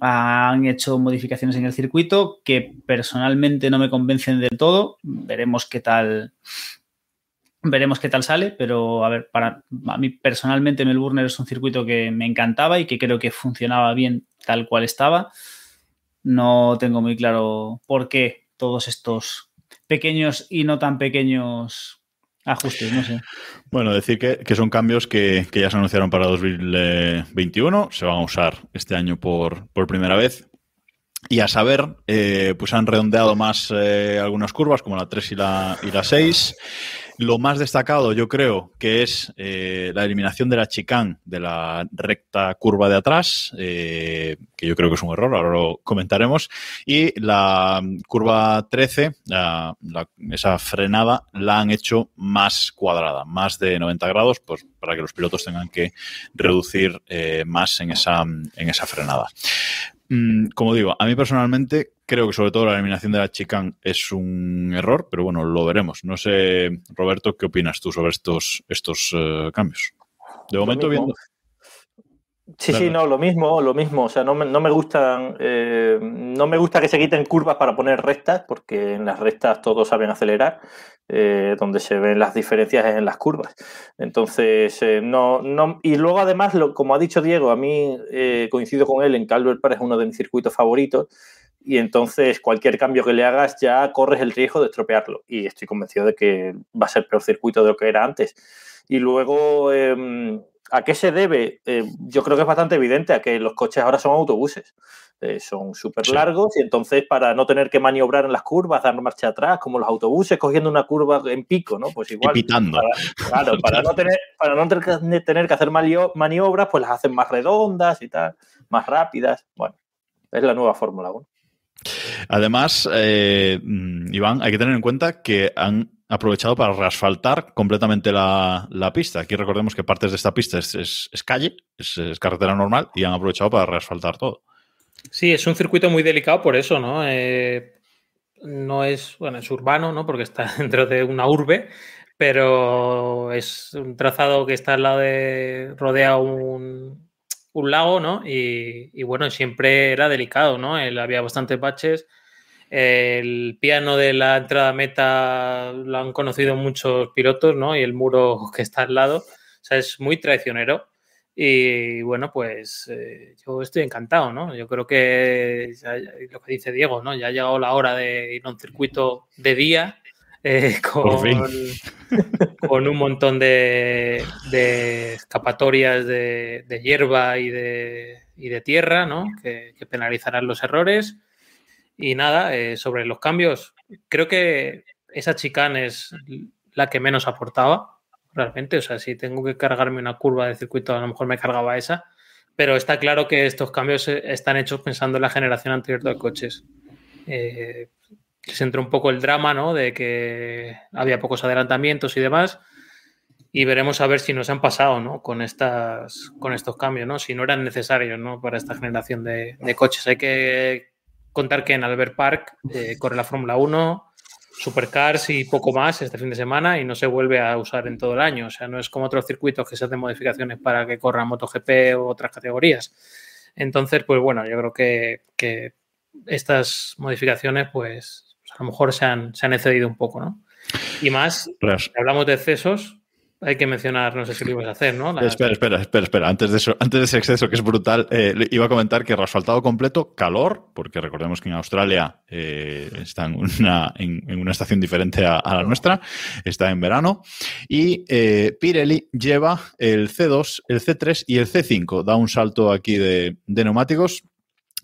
E: Han hecho modificaciones en el circuito que personalmente no me convencen del todo. Veremos qué tal, Veremos qué tal sale, pero a ver, para a mí personalmente Melbourne es un circuito que me encantaba y que creo que funcionaba bien tal cual estaba. No tengo muy claro por qué todos estos pequeños y no tan pequeños ajustes, no sé.
D: Bueno, decir que, que son cambios que, que ya se anunciaron para 2021, se van a usar este año por, por primera vez. Y a saber, eh, pues han redondeado más eh, algunas curvas, como la 3 y la, y la 6. Lo más destacado, yo creo, que es eh, la eliminación de la chicane de la recta curva de atrás, eh, que yo creo que es un error, ahora lo comentaremos. Y la curva 13, la- la- esa frenada, la han hecho más cuadrada, más de 90 grados, pues para que los pilotos tengan que reducir eh, más en esa, en esa frenada. Mm, como digo, a mí personalmente creo que sobre todo la eliminación de la chicane es un error, pero bueno, lo veremos. No sé, Roberto, ¿qué opinas tú sobre estos, estos eh, cambios? De momento, viendo.
F: Sí,
D: Claro.
F: sí, no, lo mismo, lo mismo. O sea, no me, no me gustan, eh, no me gusta que se quiten curvas para poner rectas, porque en las rectas todos saben acelerar. eh, donde se ven las diferencias es en las curvas. Entonces, eh, no, no. Y luego, además, lo, como ha dicho Diego, a mí coincido con él en que Albert Park es uno de mis circuitos favoritos. Y entonces, cualquier cambio que le hagas ya corres el riesgo de estropearlo. Y estoy convencido de que va a ser peor circuito de lo que era antes. Y luego, eh, ¿a qué se debe? Eh, yo creo que es bastante evidente a que los coches ahora son autobuses. Eh, son súper
D: Sí.
F: largos y entonces para no tener que maniobrar en las curvas, dar marcha atrás, como los autobuses cogiendo una curva en pico, ¿no? Pues
D: Y
F: igual.
D: pitando.
F: Para, claro, para no tener, para no tener que, hacer manio- maniobras, pues las hacen más redondas y tal, más rápidas. Bueno, es la nueva Fórmula 1.
D: Además, eh, mm, Iván, hay que tener en cuenta que han aprovechado para reasfaltar completamente la, la pista. Aquí recordemos que partes de esta pista es, es- calle, es, carretera normal, y han aprovechado para reasfaltar todo.
G: Sí, es un circuito muy delicado por eso, ¿no? Eh, no es, bueno, es urbano, ¿no? Porque está dentro de una urbe, pero es un trazado que está al lado de, rodea un, un lago, ¿no? Y, y bueno, siempre era delicado, ¿no? El- había bastantes baches. El piano de la entrada meta lo han conocido muchos pilotos, ¿no? Y el muro que está al lado. O sea, es muy traicionero. Y bueno, pues eh, yo estoy encantado, ¿no? Yo creo que ya- lo que dice Diego, ¿no? Ya ha llegado la hora de ir a un circuito de día eh, con, con un montón de, de escapatorias de, de hierba y de, y de tierra, ¿no? Que, que penalizarán los errores. Y nada, eh, sobre los cambios, creo que esa chicane es la que menos aportaba, realmente. O sea, si tengo que cargarme una curva de circuito, a lo mejor me cargaba esa. Pero está claro que estos cambios eh, están hechos pensando en la generación anterior de coches. Eh, se entró un poco el drama, ¿no? De que había pocos adelantamientos y demás. Y veremos a ver si nos han pasado, ¿no? Con, estas, con estos cambios, ¿no? Si no eran necesarios, ¿no? Para esta generación de, de coches. Hay que contar que en Albert Park eh, corre la Fórmula 1, Supercars y poco más este fin de semana y no se vuelve a usar en todo el año. O sea, no es como otros circuitos que se hacen modificaciones para que corran MotoGP o otras categorías. Entonces, pues bueno, yo creo que, que estas modificaciones, pues a lo mejor se han, se han excedido un poco, ¿no? Y más,
D: Ras-
G: hablamos de excesos, hay que mencionar, no sé si lo ibas a hacer, ¿no?
D: Espera, espera, espera, espera. Antes de eso, antes de ese exceso que es brutal, eh, iba a comentar que asfaltado completo, calor, porque recordemos que en Australia eh, está en una, estación diferente a, a la nuestra, está en verano, y eh, Pirelli lleva el C2, el C3 y el C5. Da un salto aquí de, de neumáticos.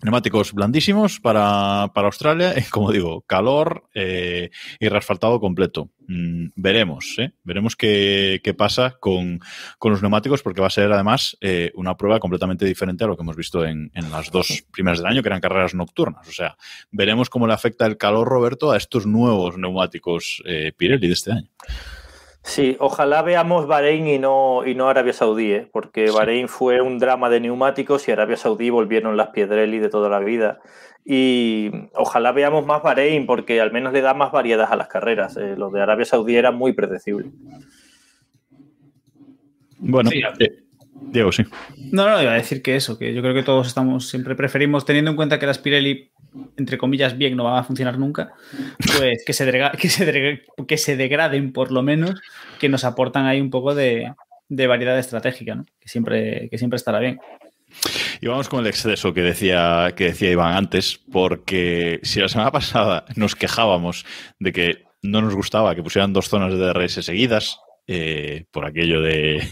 D: Neumáticos blandísimos para, para Australia, como digo, calor eh, y reasfaltado completo. Mm, veremos, ¿eh? veremos qué, qué pasa con, con los neumáticos, porque va a ser además eh, una prueba completamente diferente a lo que hemos visto en, en las dos primeras del año, que eran carreras nocturnas. O sea, veremos cómo le afecta el calor, Roberto, a estos nuevos neumáticos eh, Pirelli de este año.
F: Sí, ojalá veamos Bahrein y no, y no Arabia Saudí, ¿eh? porque Bahrein fue un drama de neumáticos y Arabia Saudí volvieron las Piedrelli de toda la vida. Y ojalá veamos más Bahrein porque al menos le da más variedad a las carreras. Eh, los de Arabia Saudí eran muy predecibles.
D: Bueno,
E: Sí.
D: eh, Diego, sí.
E: No, no, iba a decir que eso, que yo creo que todos estamos, siempre preferimos, teniendo en cuenta que las Pirelli, entre comillas, bien no van a funcionar nunca, pues que se, que se, que se degraden por lo menos, que nos aportan ahí un poco de, de variedad estratégica, ¿no? que, siempre, que siempre estará bien.
D: Y vamos con el exceso que decía, que decía Iván antes, porque si la semana pasada nos quejábamos de que no nos gustaba que pusieran dos zonas de DRS seguidas, eh, por aquello de,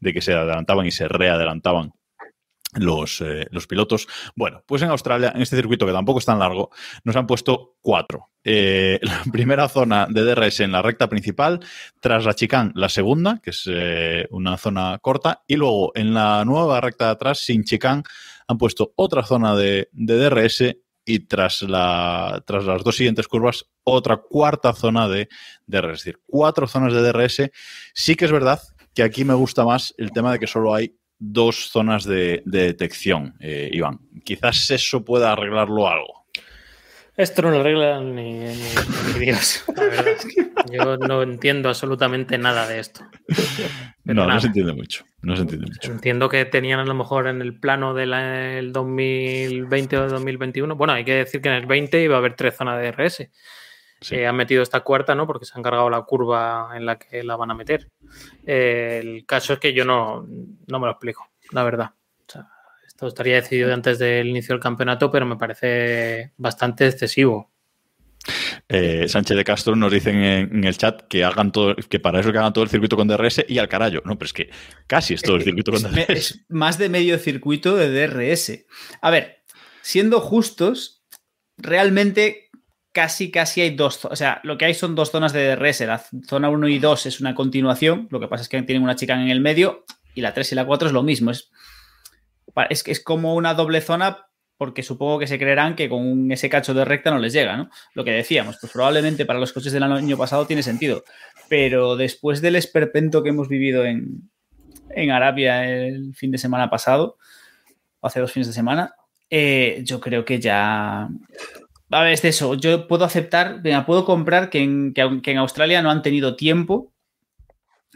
D: de que se adelantaban y se readelantaban los, eh, los pilotos. Bueno, pues en Australia, en este circuito que tampoco es tan largo, nos han puesto cuatro. Eh, la primera zona de DRS en la recta principal, tras la chicane la segunda, que es eh, una zona corta, y luego en la nueva recta de atrás, sin chicane, han puesto otra zona de, de DRS y tras, la, tras las dos siguientes curvas, otra cuarta zona de DRS. Es decir, cuatro zonas de DRS. Sí que es verdad que aquí me gusta más el tema de que solo hay dos zonas de, de detección, eh, Iván. Quizás eso pueda arreglarlo algo.
G: Esto no lo arregla ni, ni- ni Dios. la verdad. Yo no entiendo absolutamente nada de esto. Pero
D: no,
G: nada.
D: no se entiende mucho. No se entiende mucho.
G: Entiendo que tenían a lo mejor en el plano del 2020 o 2021. Bueno, hay que decir que en el 20 iba a haber tres zonas de DRS.
D: Sí.
G: Eh, han metido esta cuarta, ¿no? Porque se han cargado la curva en la que la van a meter. Eh, el caso es que yo no, no me lo explico, la verdad. O sea, esto estaría decidido antes del inicio del campeonato, pero me parece bastante excesivo.
D: Eh, Sánchez de Castro nos dicen en, en el chat que hagan todo, que para eso que hagan todo el circuito con DRS y al carajo. No, pero es que casi es todo el circuito con
E: Es,
D: DRS.
E: es más de medio circuito de DRS. A ver, siendo justos, realmente casi, casi hay dos. O sea, lo que hay son dos zonas de DRS. La zona 1 y 2 es una continuación. Lo que pasa es que tienen una chica en el medio. Y la 3 y la 4 es lo mismo. Es, es, es como una doble zona. Porque supongo que se creerán que con ese cacho de recta no les llega, ¿no? Lo que decíamos, pues probablemente para los coches del año pasado tiene sentido. Pero después del esperpento que hemos vivido en, en Arabia el fin de semana pasado, hace dos fines de semana, eh, yo creo que ya... A ver, es de eso. Yo puedo aceptar, venga, puedo comprar que en, que, en Australia no han tenido tiempo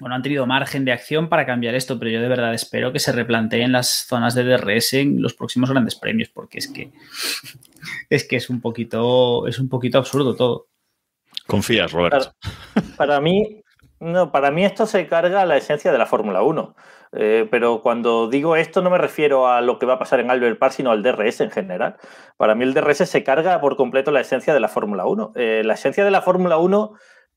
E: o no han tenido margen de acción para cambiar esto, pero yo de verdad espero que se replanteen las zonas de DRS en los próximos grandes premios, porque es que es que es un poquito es un poquito absurdo todo.
D: Confías, Roberto.
F: Para mí, no, para mí esto se carga la esencia de la Fórmula 1. Eh, pero cuando digo esto no me refiero a lo que va a pasar en Albert Park, sino al DRS en general. Para mí el DRS se carga por completo la esencia de la Fórmula 1. Eh, la esencia de la Fórmula 1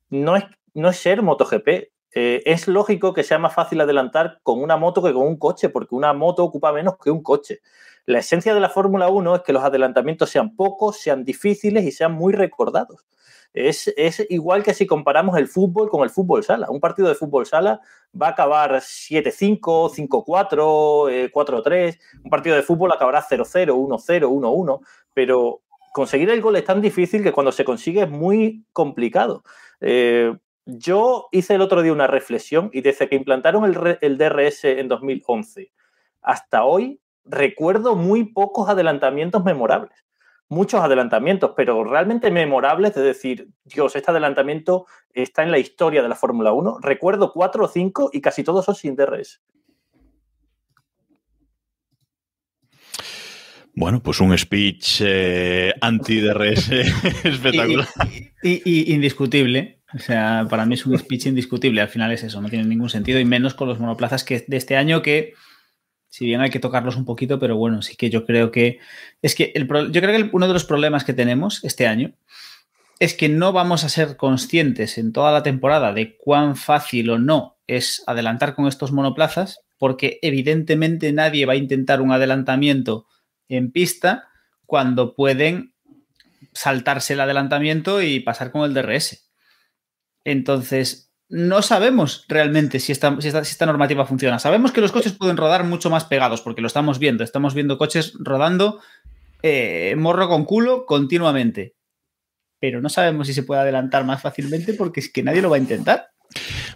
F: no es, no es ser MotoGP. Eh, es lógico que sea más fácil adelantar con una moto que con un coche, porque una moto ocupa menos que un coche. La esencia de la Fórmula 1 es que los adelantamientos sean pocos, sean difíciles y sean muy recordados. Es, igual que si comparamos el fútbol con el fútbol sala. Un partido de fútbol sala va a acabar 7-5, 5-4, eh, 4-3. Un partido de fútbol acabará 0-0, 1-0, 1-1. Pero conseguir el gol es tan difícil que cuando se consigue es muy complicado. Eh, yo hice el otro día una reflexión y desde que implantaron el, el DRS en 2011 hasta hoy, recuerdo muy pocos adelantamientos memorables. Muchos adelantamientos, pero realmente memorables de decir, Dios, este adelantamiento está en la historia de la Fórmula 1. Recuerdo cuatro o cinco y casi todos son sin DRS.
D: Bueno, pues un speech eh, anti-DRS espectacular.
E: Y, y, y, indiscutible. O sea, para mí es un speech indiscutible. Al final es eso, no tiene ningún sentido. Y menos con los monoplazas que de este año que, si bien hay que tocarlos un poquito, pero bueno, sí que yo creo que. Es que el, yo creo que uno de los problemas que tenemos este año es que no vamos a ser conscientes en toda la temporada de cuán fácil o no es adelantar con estos monoplazas, porque evidentemente nadie va a intentar un adelantamiento en pista cuando pueden saltarse el adelantamiento y pasar con el DRS. Entonces, no sabemos realmente si esta, normativa funciona. Sabemos que los coches pueden rodar mucho más pegados, porque lo estamos viendo. Estamos viendo coches rodando eh, morro con culo continuamente. Pero no sabemos si se puede adelantar más fácilmente porque es que nadie lo va a intentar.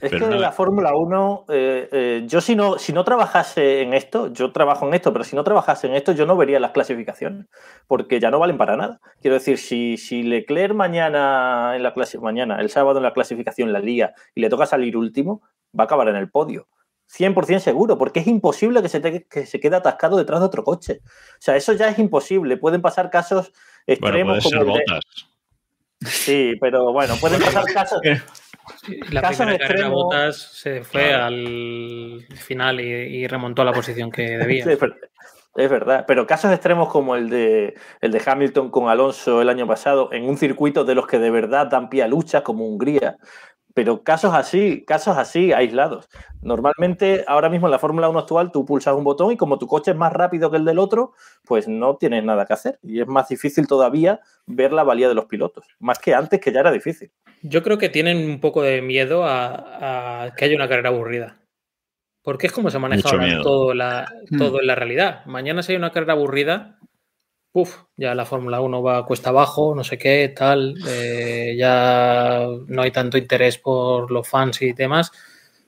F: Es pero que no... la Fórmula 1, eh, eh, yo si no, si no trabajase en esto, yo trabajo en esto, pero si no trabajase en esto, yo no vería las clasificaciones, porque ya no valen para nada. Quiero decir, si, si Leclerc mañana, en la clase, mañana, el sábado en la clasificación la liga y le toca salir último, va a acabar en el podio. 100% seguro, porque es imposible que se, te, que se quede atascado detrás de otro coche. O sea, eso ya es imposible. Pueden pasar casos extremos
D: bueno,
F: como. De... Sí, pero bueno, pueden pasar casos.
G: La Casos primera carrera extremo... Botas se fue claro. al final y, y, remontó a la posición que debía.
F: Sí, es, verdad. es verdad. Pero casos extremos como el de, el de Hamilton con Alonso el año pasado, en un circuito de los que de verdad dan pie a luchas, como Hungría, pero casos así, casos así aislados. Normalmente, ahora mismo en la Fórmula 1 actual, tú pulsas un botón y como tu coche es más rápido que el del otro, pues no tienes nada que hacer. Y es más difícil todavía ver la valía de los pilotos. Más que antes, que ya era difícil.
G: Yo creo que tienen un poco de miedo a, a que haya una carrera aburrida. Porque es como se maneja ahora todo, la, todo en la realidad. Mañana si hay una carrera aburrida, Uf, ya la Fórmula 1 va cuesta abajo, no sé qué, tal, eh, ya no hay tanto interés por los fans y demás.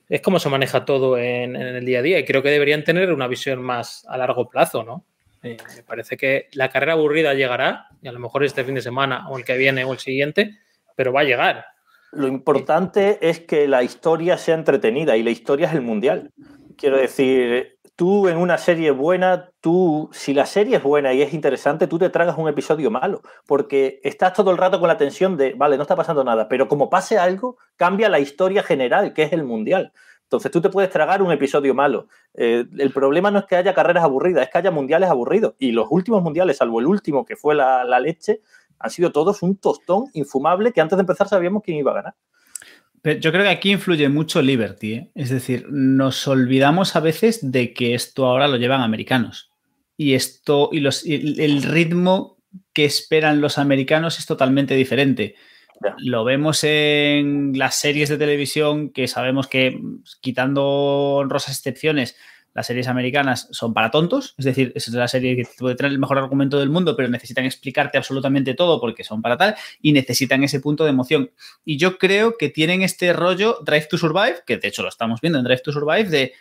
G: Es como se maneja todo en, en, el día a día y creo que deberían tener una visión más a largo plazo, ¿no? Eh, me parece que la carrera aburrida llegará, y a lo mejor este fin de semana o el que viene o el siguiente, pero va a llegar.
F: Lo importante es que la historia sea entretenida y la historia es el mundial. Quiero decir, tú en una serie buena, tú, si la serie es buena y es interesante, tú te tragas un episodio malo, porque estás todo el rato con la tensión de, vale, no está pasando nada, pero como pase algo, cambia la historia general, que es el mundial. Entonces tú te puedes tragar un episodio malo. Eh, el problema no es que haya carreras aburridas, es que haya mundiales aburridos. Y los últimos mundiales, salvo el último, que fue la, la leche, han sido todos un tostón infumable que antes de empezar sabíamos quién iba a ganar.
E: Yo creo que aquí influye mucho Liberty, ¿eh? es decir, nos olvidamos a veces de que esto ahora lo llevan americanos y esto y, los, y el ritmo que esperan los americanos es totalmente diferente. Lo vemos en las series de televisión que sabemos que, quitando honrosas excepciones, las series americanas son para tontos, es decir, es la serie que puede tener el mejor argumento del mundo, pero necesitan explicarte absolutamente todo porque son para tal y necesitan ese punto de emoción. Y yo creo que tienen este rollo Drive to Survive, que de hecho lo estamos viendo en Drive to Survive, de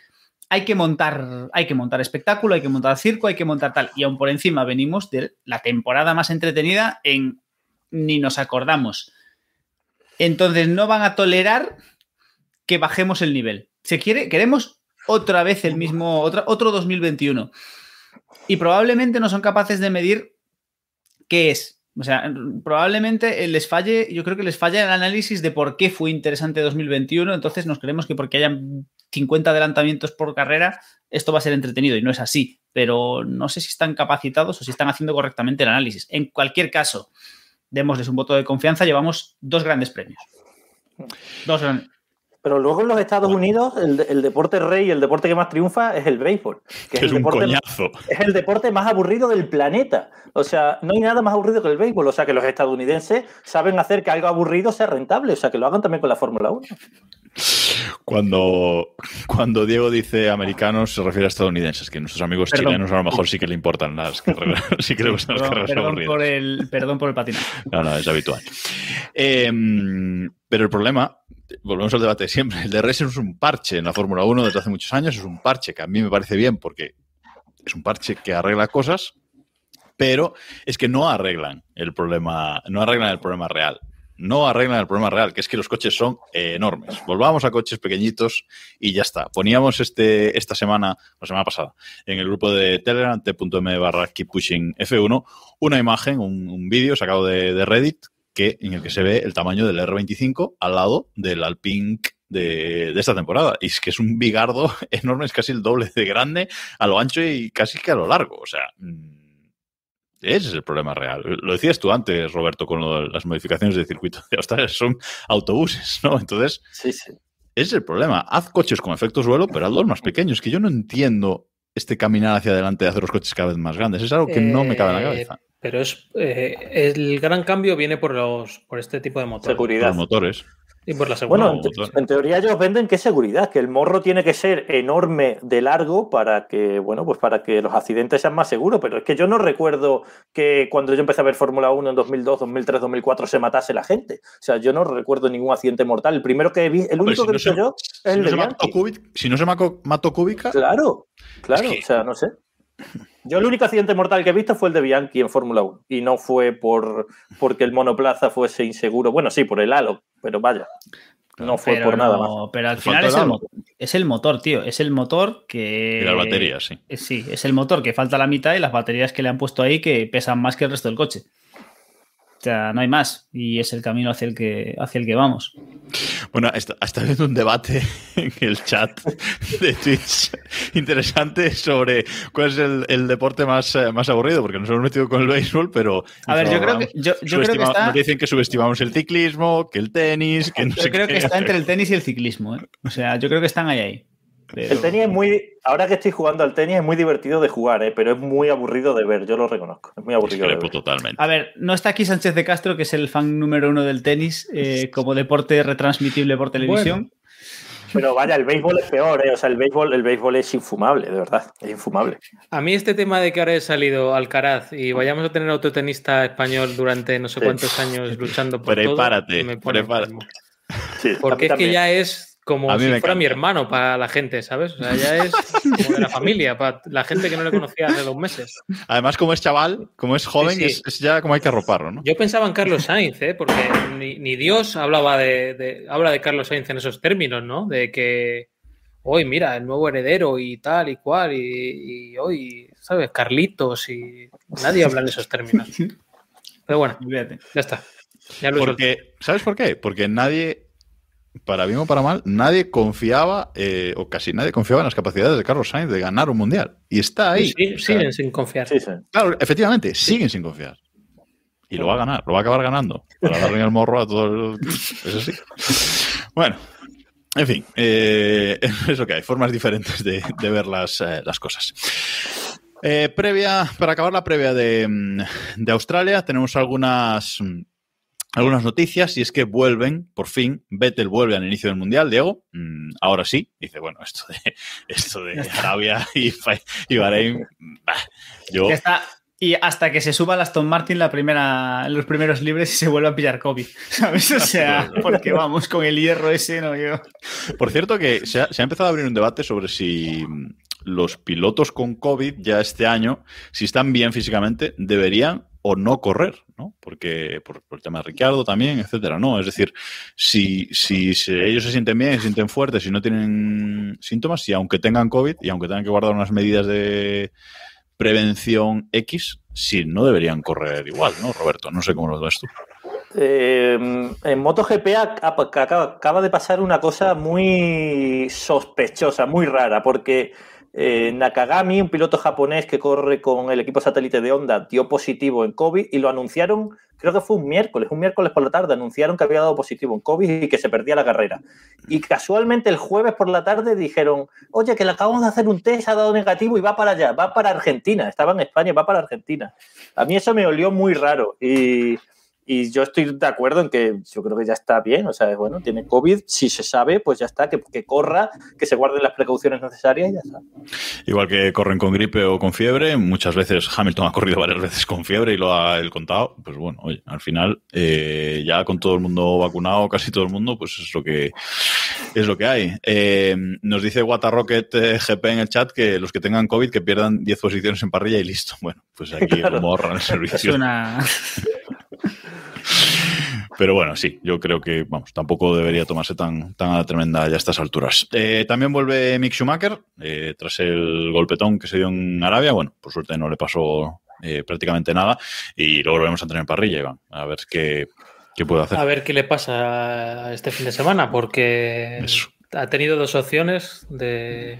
E: hay que montar, hay que montar espectáculo, hay que montar circo, hay que montar tal. Y aún por encima venimos de la temporada más entretenida en ni nos acordamos. Entonces no van a tolerar que bajemos el nivel. Se quiere, queremos otra vez el mismo, otra, otro 2021. Y probablemente no son capaces de medir qué es. O sea, probablemente les falle, yo creo que les falla el análisis de por qué fue interesante 2021, entonces nos creemos que porque hayan 50 adelantamientos por carrera, esto va a ser entretenido y no es así, pero no sé si están capacitados o si están haciendo correctamente el análisis. En cualquier caso, démosles un voto de confianza, llevamos dos grandes premios. Dos grandes.
F: Pero luego en los Estados Unidos, el, el, deporte rey y el deporte que más triunfa es el béisbol.
D: Que
F: es,
D: es
F: el
D: un
F: deporte,
D: coñazo.
F: Es el deporte más aburrido del planeta. O sea, no hay nada más aburrido que el béisbol. O sea, que los estadounidenses saben hacer que algo aburrido sea rentable. O sea, que lo hagan también con la Fórmula 1.
D: Cuando, cuando Diego dice americanos se refiere a estadounidenses, que nuestros amigos
E: Perdón.
D: chilenos a lo mejor sí que le importan las carreras, sí que le gustan las
E: Perdón,
D: carreras
E: perdón
D: aburridas.
E: por el, perdón por el patinaje.
D: No, no, es habitual. Eh, pero el problema, volvemos al debate de siempre, el DRS es un parche en la Fórmula 1 desde hace muchos años, es un parche que a mí me parece bien porque es un parche que arregla cosas, pero es que no arreglan el problema, no arreglan el problema real. No arreglan el problema real, que es que los coches son enormes. Volvamos a coches pequeñitos y ya está. Poníamos este, esta semana, la semana pasada, en el grupo de Telegram, t.m barra keep pushing F1, una imagen, un, vídeo sacado de, de Reddit, que, en el que se ve el tamaño del R25 al lado del Alpine de, de esta temporada. Y es que es un bigardo enorme, es casi el doble de grande a lo ancho y casi que a lo largo. O sea, mm, ese es el problema real. Lo decías tú antes, Roberto, con lo las modificaciones de circuito de Australia, son autobuses, ¿no? Entonces,
F: Sí, sí.
D: ese es el problema. Haz coches con efecto suelo, pero hazlos más pequeños. Que yo no entiendo este caminar hacia adelante de hacer los coches cada vez más grandes. Es algo que no me cabe en la cabeza.
G: Pero es eh, el gran cambio viene por los por este tipo de motores.
F: Seguridad.
D: Los motores.
G: Y por la
F: Bueno,
G: seguridad.
F: en, te- en teoría ellos venden que seguridad, que el morro tiene que ser enorme de largo para que, bueno, pues para que los accidentes sean más seguros, pero es que yo no recuerdo que cuando yo empecé a ver Fórmula 1 en 2002, 2003, 2004 se matase la gente. O sea, yo no recuerdo ningún accidente mortal. El primero que vi, el único
D: si
F: que
D: no
F: he visto
D: se-
F: yo
D: si
F: es el
D: no
F: de
D: se mató
F: Bianchi.
D: Kubica- si no se mató Kubica,
F: Claro, claro,
D: Es que-
F: o sea, no sé. Yo el único accidente mortal que he visto fue el de Bianchi en Fórmula 1 y no fue por porque el monoplaza fuese inseguro. Bueno, sí, por el halo, pero vaya. No fue
E: Pero,
F: por nada más.
E: pero al final
D: el,
E: es el motor, tío. Es el motor que.
D: y las baterías, sí.
E: Eh, Sí, es el motor que falta la mitad y las baterías que le han puesto ahí que pesan más que el resto del coche. Sea, no hay más. Y es el camino hacia el que, hacia el que vamos.
D: Bueno, está, está habiendo un debate en el chat de Twitch interesante sobre cuál es el, el deporte más, eh, más aburrido, porque nos hemos metido con el béisbol, pero.
E: A ver, yo creo que, yo, yo creo que está.
D: Nos dicen que subestimamos el ciclismo, que el tenis, que no
E: Yo
D: sé
E: creo
D: qué.
E: que está entre el tenis y el ciclismo. ¿eh? O sea, yo creo que están ahí ahí. Pero-
F: El tenis es muy. Ahora que estoy jugando al tenis es muy divertido de jugar, ¿eh? pero es muy aburrido de ver, yo lo reconozco. Es muy aburrido de
D: Discrepo
F: ver.
D: totalmente.
E: A ver, no está aquí Sánchez de Castro, que es el fan número uno del tenis, eh, como deporte retransmitible por televisión.
F: Pero vaya, el béisbol es peor, ¿eh? O sea, el béisbol, el béisbol es infumable, de verdad. Es infumable.
G: A mí este tema de que ahora he salido Alcaraz y vayamos a tener otro tenista español durante no sé
F: Sí.
G: cuántos años luchando por
D: Prepárate,
G: todo, me pone
D: prepárate.
F: Sí,
G: Porque es que ya es como si fuera mi hermano para la gente, ¿sabes? O sea, ya es como de la familia, para la gente que no le conocía hace dos meses.
D: Además, como es chaval, como es joven,
G: Sí, sí.
D: Es, es ya como hay que arroparlo, ¿no?
G: Yo pensaba en Carlos Sainz, ¿eh? porque ni, ni Dios hablaba de, de- habla de Carlos Sainz en esos términos, ¿no? De que hoy, mira, el nuevo heredero y tal y cual, y, y hoy, ¿sabes? Carlitos y nadie habla en esos términos. Pero bueno, ya está. Ya lo.
D: Porque, ¿sabes por qué? Porque nadie, para bien o para mal, nadie confiaba, eh, o casi nadie confiaba en las capacidades de Carlos Sainz de ganar un mundial. Y está ahí.
G: Sí, siguen sin confiar.
F: Sí, sí.
D: Claro, efectivamente, siguen sin confiar. Y lo va a ganar, lo va a acabar ganando. Para darle el morro a todo el... Es así. Bueno, en fin, eh, es lo que hay, formas diferentes de, de ver las, eh, las cosas. Eh, previa, para acabar la previa de, mm, de Australia, tenemos algunas, mm, algunas noticias y es que vuelven, por fin, Vettel vuelve al inicio del Mundial, Diego. Mm, ahora sí, dice, bueno, esto de, esto de Arabia y, y Bahrein, bah, yo...
E: Ya está. Y hasta que se suba el Aston Martin la primera, los primeros libres y se vuelva a pillar COVID. ¿Sabes? O sea, porque vamos con el hierro ese, no yo.
D: Por cierto, que se ha, se ha empezado a abrir un debate sobre si mm, los pilotos con COVID ya este año, si están bien físicamente, deberían o no correr, ¿no? Porque por, el tema de Ricciardo también, etcétera, ¿no? Es decir, si, si ellos se sienten bien, se sienten fuertes y no tienen síntomas, y aunque tengan COVID y aunque tengan que guardar unas medidas de prevención X, sí, no deberían correr igual, ¿no, Roberto? No sé cómo lo ves tú.
F: Eh, en MotoGP ac- ac- acaba, acaba de pasar una cosa muy sospechosa, muy rara, porque eh, Nakagami, un piloto japonés que corre con el equipo satélite de Honda, dio positivo en COVID y lo anunciaron, creo que fue un miércoles, un miércoles por la tarde, anunciaron que había dado positivo en COVID y que se perdía la carrera. Y casualmente el jueves por la tarde dijeron, oye, que le acabamos de hacer un test, ha dado negativo y va para allá, va para Argentina, estaba en España, va para Argentina. A mí eso me olió muy raro y... y yo estoy de acuerdo en que yo creo que ya está bien, o sea, bueno, tiene COVID, si se sabe, pues ya está, que, que corra, que se guarden las precauciones necesarias y ya está.
D: Igual que corren con gripe o con fiebre, muchas veces Hamilton ha corrido varias veces con fiebre y lo ha el contado, pues bueno, oye, al final eh, ya con todo el mundo vacunado, casi todo el mundo, pues es lo que es lo que hay. Eh, nos dice Rocket eh, GP en el chat que los que tengan COVID que pierdan 10 posiciones en parrilla y listo. Bueno, pues aquí
F: Claro.
D: como ahorran el servicio.
E: Es una...
D: Pero bueno, sí, yo creo que vamos, tampoco debería tomarse tan, tan a la tremenda ya a estas alturas. Eh, también vuelve Mick Schumacher eh, tras el golpetón que se dio en Arabia. Bueno, por suerte no le pasó eh, prácticamente nada y luego lo vemos a tener en parrilla, Iván. A ver qué, qué puede hacer.
G: A ver qué le pasa este fin de semana, porque
D: Eso.
G: ha tenido dos opciones de,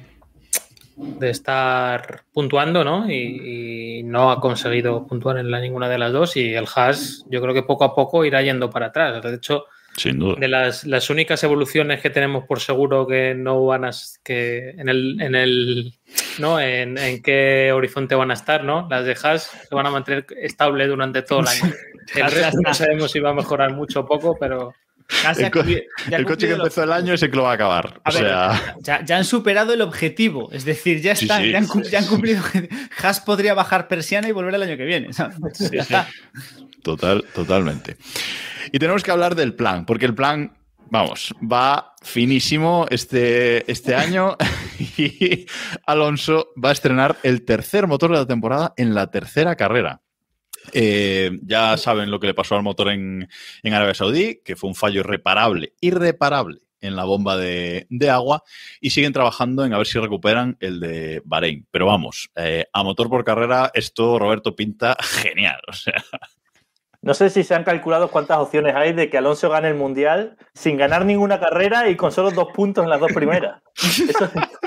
G: de estar puntuando, ¿no? Y, y no ha conseguido puntuar en la, ninguna de las dos. Y el Haas, yo creo que poco a poco irá yendo para atrás. De hecho,
D: Sin duda.
G: de las, las únicas evoluciones que tenemos por seguro que no van a que en el, en el ¿no? En, en qué horizonte van a estar, ¿no? Las de Haas se van a mantener estable durante todo el año. El resto no sabemos si va a mejorar mucho o poco, pero
D: El, co- coche que empezó el año es el que lo va a acabar.
E: A
D: o
E: ver,
D: sea,
E: ya, ya han superado el objetivo. Es decir, ya están,
D: sí.
E: ya, han, ya han cumplido. Haas podría bajar persiana y volver el año que viene.
D: Total, totalmente. Y tenemos que hablar del plan, porque el plan, vamos, va finísimo este, este año y Alonso va a estrenar el tercer motor de la temporada en la tercera carrera. Eh, ya saben lo que le pasó al motor en, en Arabia Saudí, que fue un fallo irreparable, irreparable en la bomba de, de agua y siguen trabajando en a ver si recuperan el de Bahrein. Pero vamos, eh, a motor por carrera, esto Roberto pinta genial. O sea,
F: No sé si se han calculado cuántas opciones hay de que Alonso gane el Mundial sin ganar ninguna carrera y con solo dos puntos en las dos primeras. Eso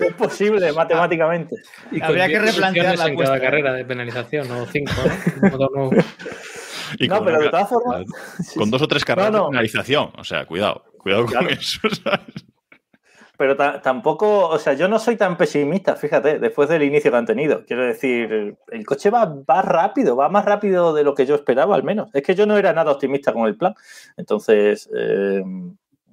F: es posible matemáticamente.
G: y
E: Habría que replantear la
G: en cada
E: apuesta.
G: carrera de penalización, o cinco, ¿no?
D: Y
F: pero
D: una
F: de todas formas.
D: con dos o tres carreras
F: No, no.
D: de penalización. O sea, cuidado, cuidado con eso. ¿sabes?
F: Pero ta- tampoco, o sea, yo no soy tan pesimista, fíjate, después del inicio que han tenido. Quiero decir, el coche va, va rápido, va más rápido de lo que yo esperaba, al menos. Es que yo no era nada optimista con el plan. Entonces, eh,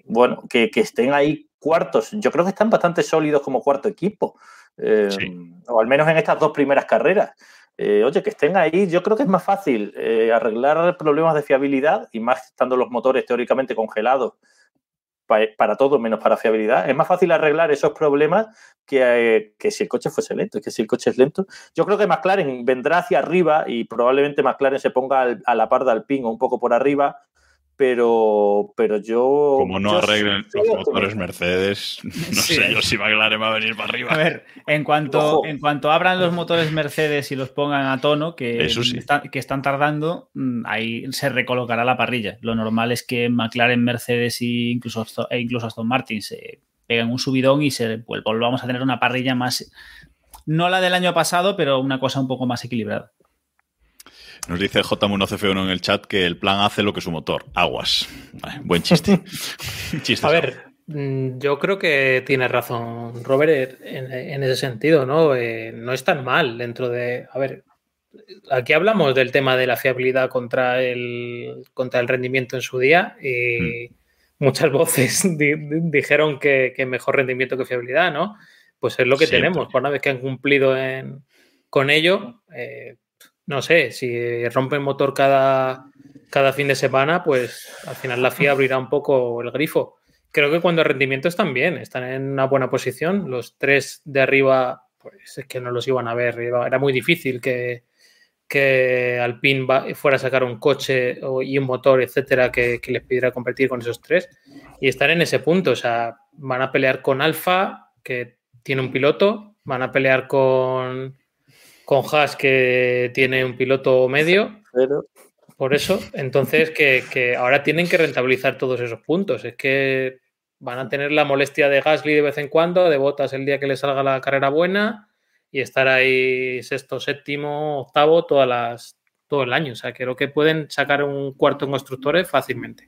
F: bueno, que, que estén ahí cuartos, yo creo que están bastante sólidos como cuarto equipo. Eh,
D: Sí.
F: O al menos en estas dos primeras carreras. Eh, oye, que estén ahí, yo creo que es más fácil eh, arreglar problemas de fiabilidad y más estando los motores teóricamente congelados pa- para todo menos para fiabilidad. Es más fácil arreglar esos problemas que, eh, que si el coche fuese lento. Que si el coche es lento, yo creo que McLaren vendrá hacia arriba y probablemente McLaren se ponga al- a la par de Alpine o un poco por arriba, pero, pero yo.
D: Como no
F: yo
D: arreglen los motores. Mercedes, no
E: Sí.
D: sé yo si McLaren va a venir para arriba.
E: A ver, en cuanto,
F: Ojo.
E: en cuanto abran los motores Mercedes y los pongan a tono, que,
D: Eso sí.
E: están, que están tardando, mm, ahí se recolocará la parrilla. Lo normal es que McLaren, Mercedes e incluso, Aston- e incluso Aston Martin se peguen un subidón y se vol- volvamos a tener una parrilla más, no la del año pasado, pero una cosa un poco más equilibrada.
D: Nos dice J1CF1 en el chat que el plan hace lo que su motor. Aguas. Vale, buen chiste. chiste.
G: A ver, mm, yo creo que tiene razón Robert en, en ese sentido, ¿no? Eh, no es tan mal dentro de. A ver, aquí hablamos del tema de la fiabilidad contra el, contra el rendimiento en su día y muchas voces di- di- dijeron que, que mejor rendimiento que fiabilidad, ¿no? Pues es lo que
D: Siempre.
G: tenemos. Por una vez que han cumplido en- con ello, eh, no sé, si rompen motor cada, cada fin de semana, pues al final la FIA abrirá un poco el grifo. Creo que cuando el rendimiento están bien, están en una buena posición. Los tres de arriba, pues es que no los iban a ver. Era muy difícil que, que Alpine fuera a sacar un coche y un motor, etcétera, que, que les pidiera competir con esos tres. Y estar en ese punto, o sea, van a pelear con Alfa, que tiene un piloto, van a pelear con, con Haas, que tiene un piloto medio,
F: Pero,
G: por eso, entonces que, que ahora tienen que rentabilizar todos esos puntos. Es que van a tener la molestia de Gasly de vez en cuando, de botas el día que le salga la carrera buena y estar ahí sexto, séptimo, octavo todas las, todo el año. O sea, creo que pueden sacar un cuarto en constructores fácilmente.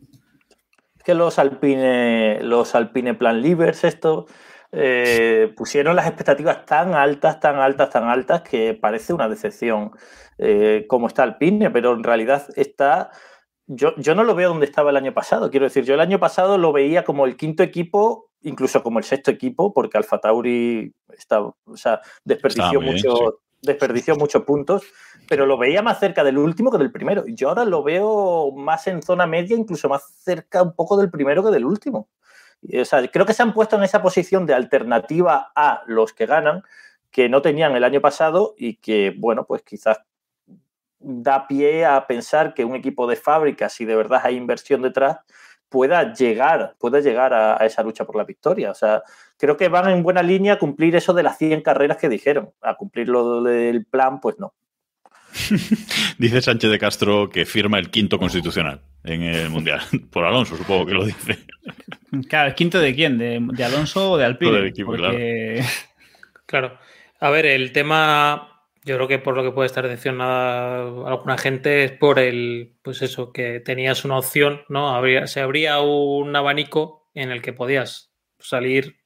F: es que los Alpine, los Alpine Plan Livers, esto, eh, pusieron las expectativas tan altas, tan altas, tan altas, que parece una decepción eh, cómo está Alpine, pero en realidad está yo, yo no lo veo donde estaba el año pasado. Quiero decir, yo el año pasado lo veía como el quinto equipo, incluso como el sexto equipo, porque Alfa Tauri está, o sea, desperdició,
D: bien,
F: mucho,
D: sí.
F: desperdició muchos puntos, pero lo veía más cerca del último que del primero. Yo ahora lo veo más en zona media, incluso más cerca un poco del primero que del último. Creo que se han puesto en esa posición de alternativa a los que ganan, que no tenían el año pasado y que, bueno, pues quizás da pie a pensar que un equipo de fábrica, si de verdad hay inversión detrás, pueda llegar, pueda llegar a, a esa lucha por la victoria. O sea, creo que van en buena línea a cumplir eso de las 100 carreras que dijeron. A cumplir lo del plan, pues no.
D: Dice Sánchez de Castro que firma el quinto constitucional en el Mundial. Por Alonso, supongo que lo dice.
E: Claro, ¿el quinto de quién? ¿De, de Alonso o de Alpine?
D: Equipo,
E: Porque-
G: Claro. A ver, el tema, yo creo que por lo que puede estar decepcionada alguna gente es por el, pues eso, que tenías una opción, ¿no? Habría, se abría un abanico en el que podías salir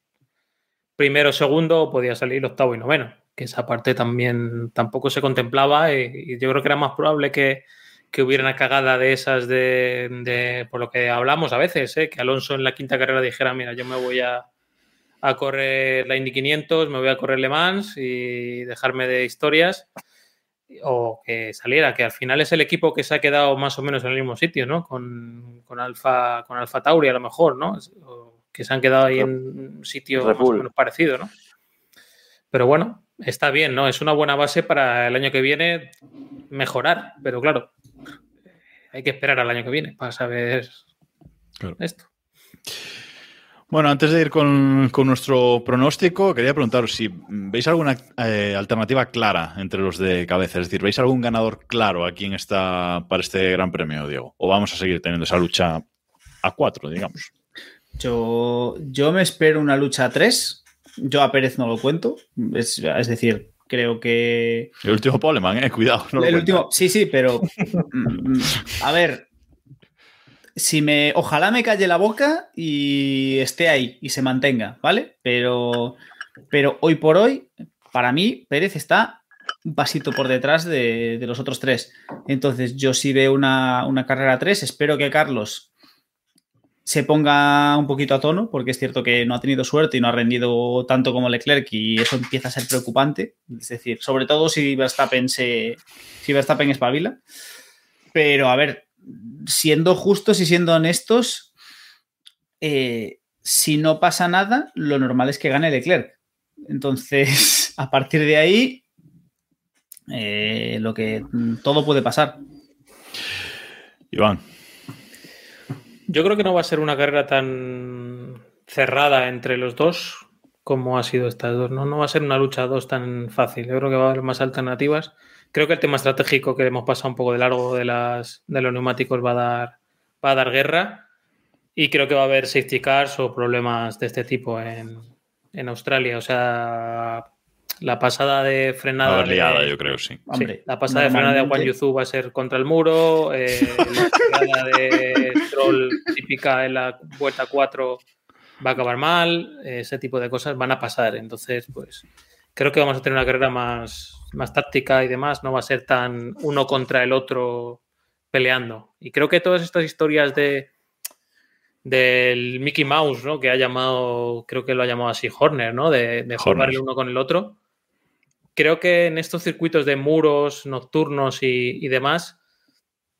G: primero o segundo o podías salir octavo y noveno, que esa parte también tampoco se contemplaba y, y yo creo que era más probable que, que hubiera una cagada de esas de, de- por lo que hablamos a veces, ¿eh? que Alonso en la quinta carrera dijera, mira, yo me voy a, a correr la Indy 500, me voy a correr Le Mans y dejarme de historias. O que saliera, que al final es el equipo que se ha quedado más o menos en el mismo sitio, ¿no? Con, con Alfa, con Alfa Tauri a lo mejor, ¿no? O que se han quedado ahí en un sitio más o menos parecido, ¿no? Pero bueno, está bien, ¿no? Es una buena base para el año que viene mejorar, pero claro, hay que esperar al año que viene para saber
D: Claro.
G: esto.
D: Bueno, antes de ir con, con nuestro pronóstico, quería preguntaros si veis alguna eh, alternativa clara entre los de cabeza. Es decir, ¿veis algún ganador claro aquí en esta, para este Gran Premio, Diego? ¿O vamos a seguir teniendo esa lucha a cuatro, digamos?
E: Yo, yo me espero una lucha a tres. Yo a Pérez no lo cuento. Es, es decir, creo que.
D: El último Poleman, eh, cuidado. no
E: el último. Sí, sí, pero. mm, a ver. Si me. Ojalá me calle la boca y esté ahí y se mantenga, ¿vale? Pero. Pero hoy por hoy, para mí, Pérez está un pasito por detrás de, de los otros tres. Entonces, yo sí veo una, una carrera a tres. Espero que Carlos se ponga un poquito a tono, porque es cierto que no ha tenido suerte y no ha rendido tanto como Leclerc y eso empieza a ser preocupante. Es decir, sobre todo si Verstappen se. Si Verstappen espabila. Pero a ver, siendo justos y siendo honestos, eh, si no pasa nada, lo normal es que gane Leclerc. Entonces, a partir de ahí, eh, lo que todo puede pasar.
D: Iván.
G: Yo creo que no va a ser una carrera tan cerrada entre los dos como ha sido estas dos. No, no va a ser una lucha a dos tan fácil. Yo creo que va a haber más alternativas. Creo que el tema estratégico que hemos pasado un poco de largo de, las, de los neumáticos va a, dar, va a dar guerra. Y creo que va a haber safety cars o problemas de este tipo en, en Australia. O sea, la pasada de
D: A
G: frenada.
D: ver,
G: de-
D: liada, yo creo, sí.
G: Sí,
E: Hombre,
G: la pasada de frenada de Juan Yuzu va a ser contra el muro. eh, la frenada de Stroll típica en la vuelta 4 va a acabar mal. ese tipo de cosas van a pasar. Entonces, pues creo que vamos a tener una carrera más, más táctica y demás. No va a ser tan uno contra el otro peleando. Y creo que todas estas historias de del Mickey Mouse, ¿no? Que ha llamado, creo que lo ha llamado así Horner, ¿no? De, de jugar el uno con el otro creo que en estos circuitos de muros nocturnos y, y demás,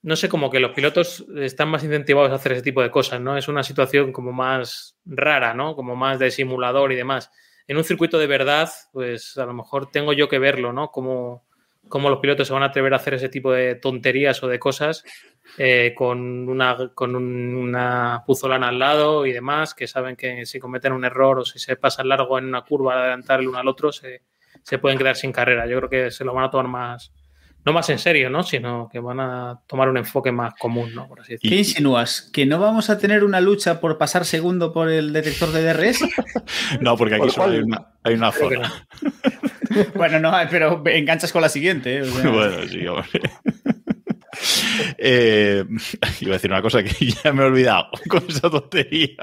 G: no sé, como que los pilotos están más incentivados a hacer ese tipo de cosas, ¿no? Es una situación como más rara, ¿no? Como más de simulador y demás. En un circuito de verdad, pues a lo mejor tengo yo que verlo, ¿no? Como cómo los pilotos se van a atrever a hacer ese tipo de tonterías o de cosas eh, con, una, con un- puzolana al lado y demás, que saben que si cometen un error o si se pasan largo en una curva al adelantar el uno al otro, se, se pueden quedar sin carrera. Yo creo que se lo van a tomar más, no más en serio, ¿no? Sino que van a tomar un enfoque más común, ¿no? Por así decirlo.
E: ¿Qué insinúas? ¿Que no vamos a tener una lucha por pasar segundo por el detector de DRS?
D: No, porque aquí
F: ¿Por
D: solo hay una, hay una
G: no.
E: bueno, no, pero enganchas con la siguiente. ¿eh? O sea,
D: Bueno, sí, hombre. Eh, iba a decir una cosa que ya me he olvidado con esa tontería.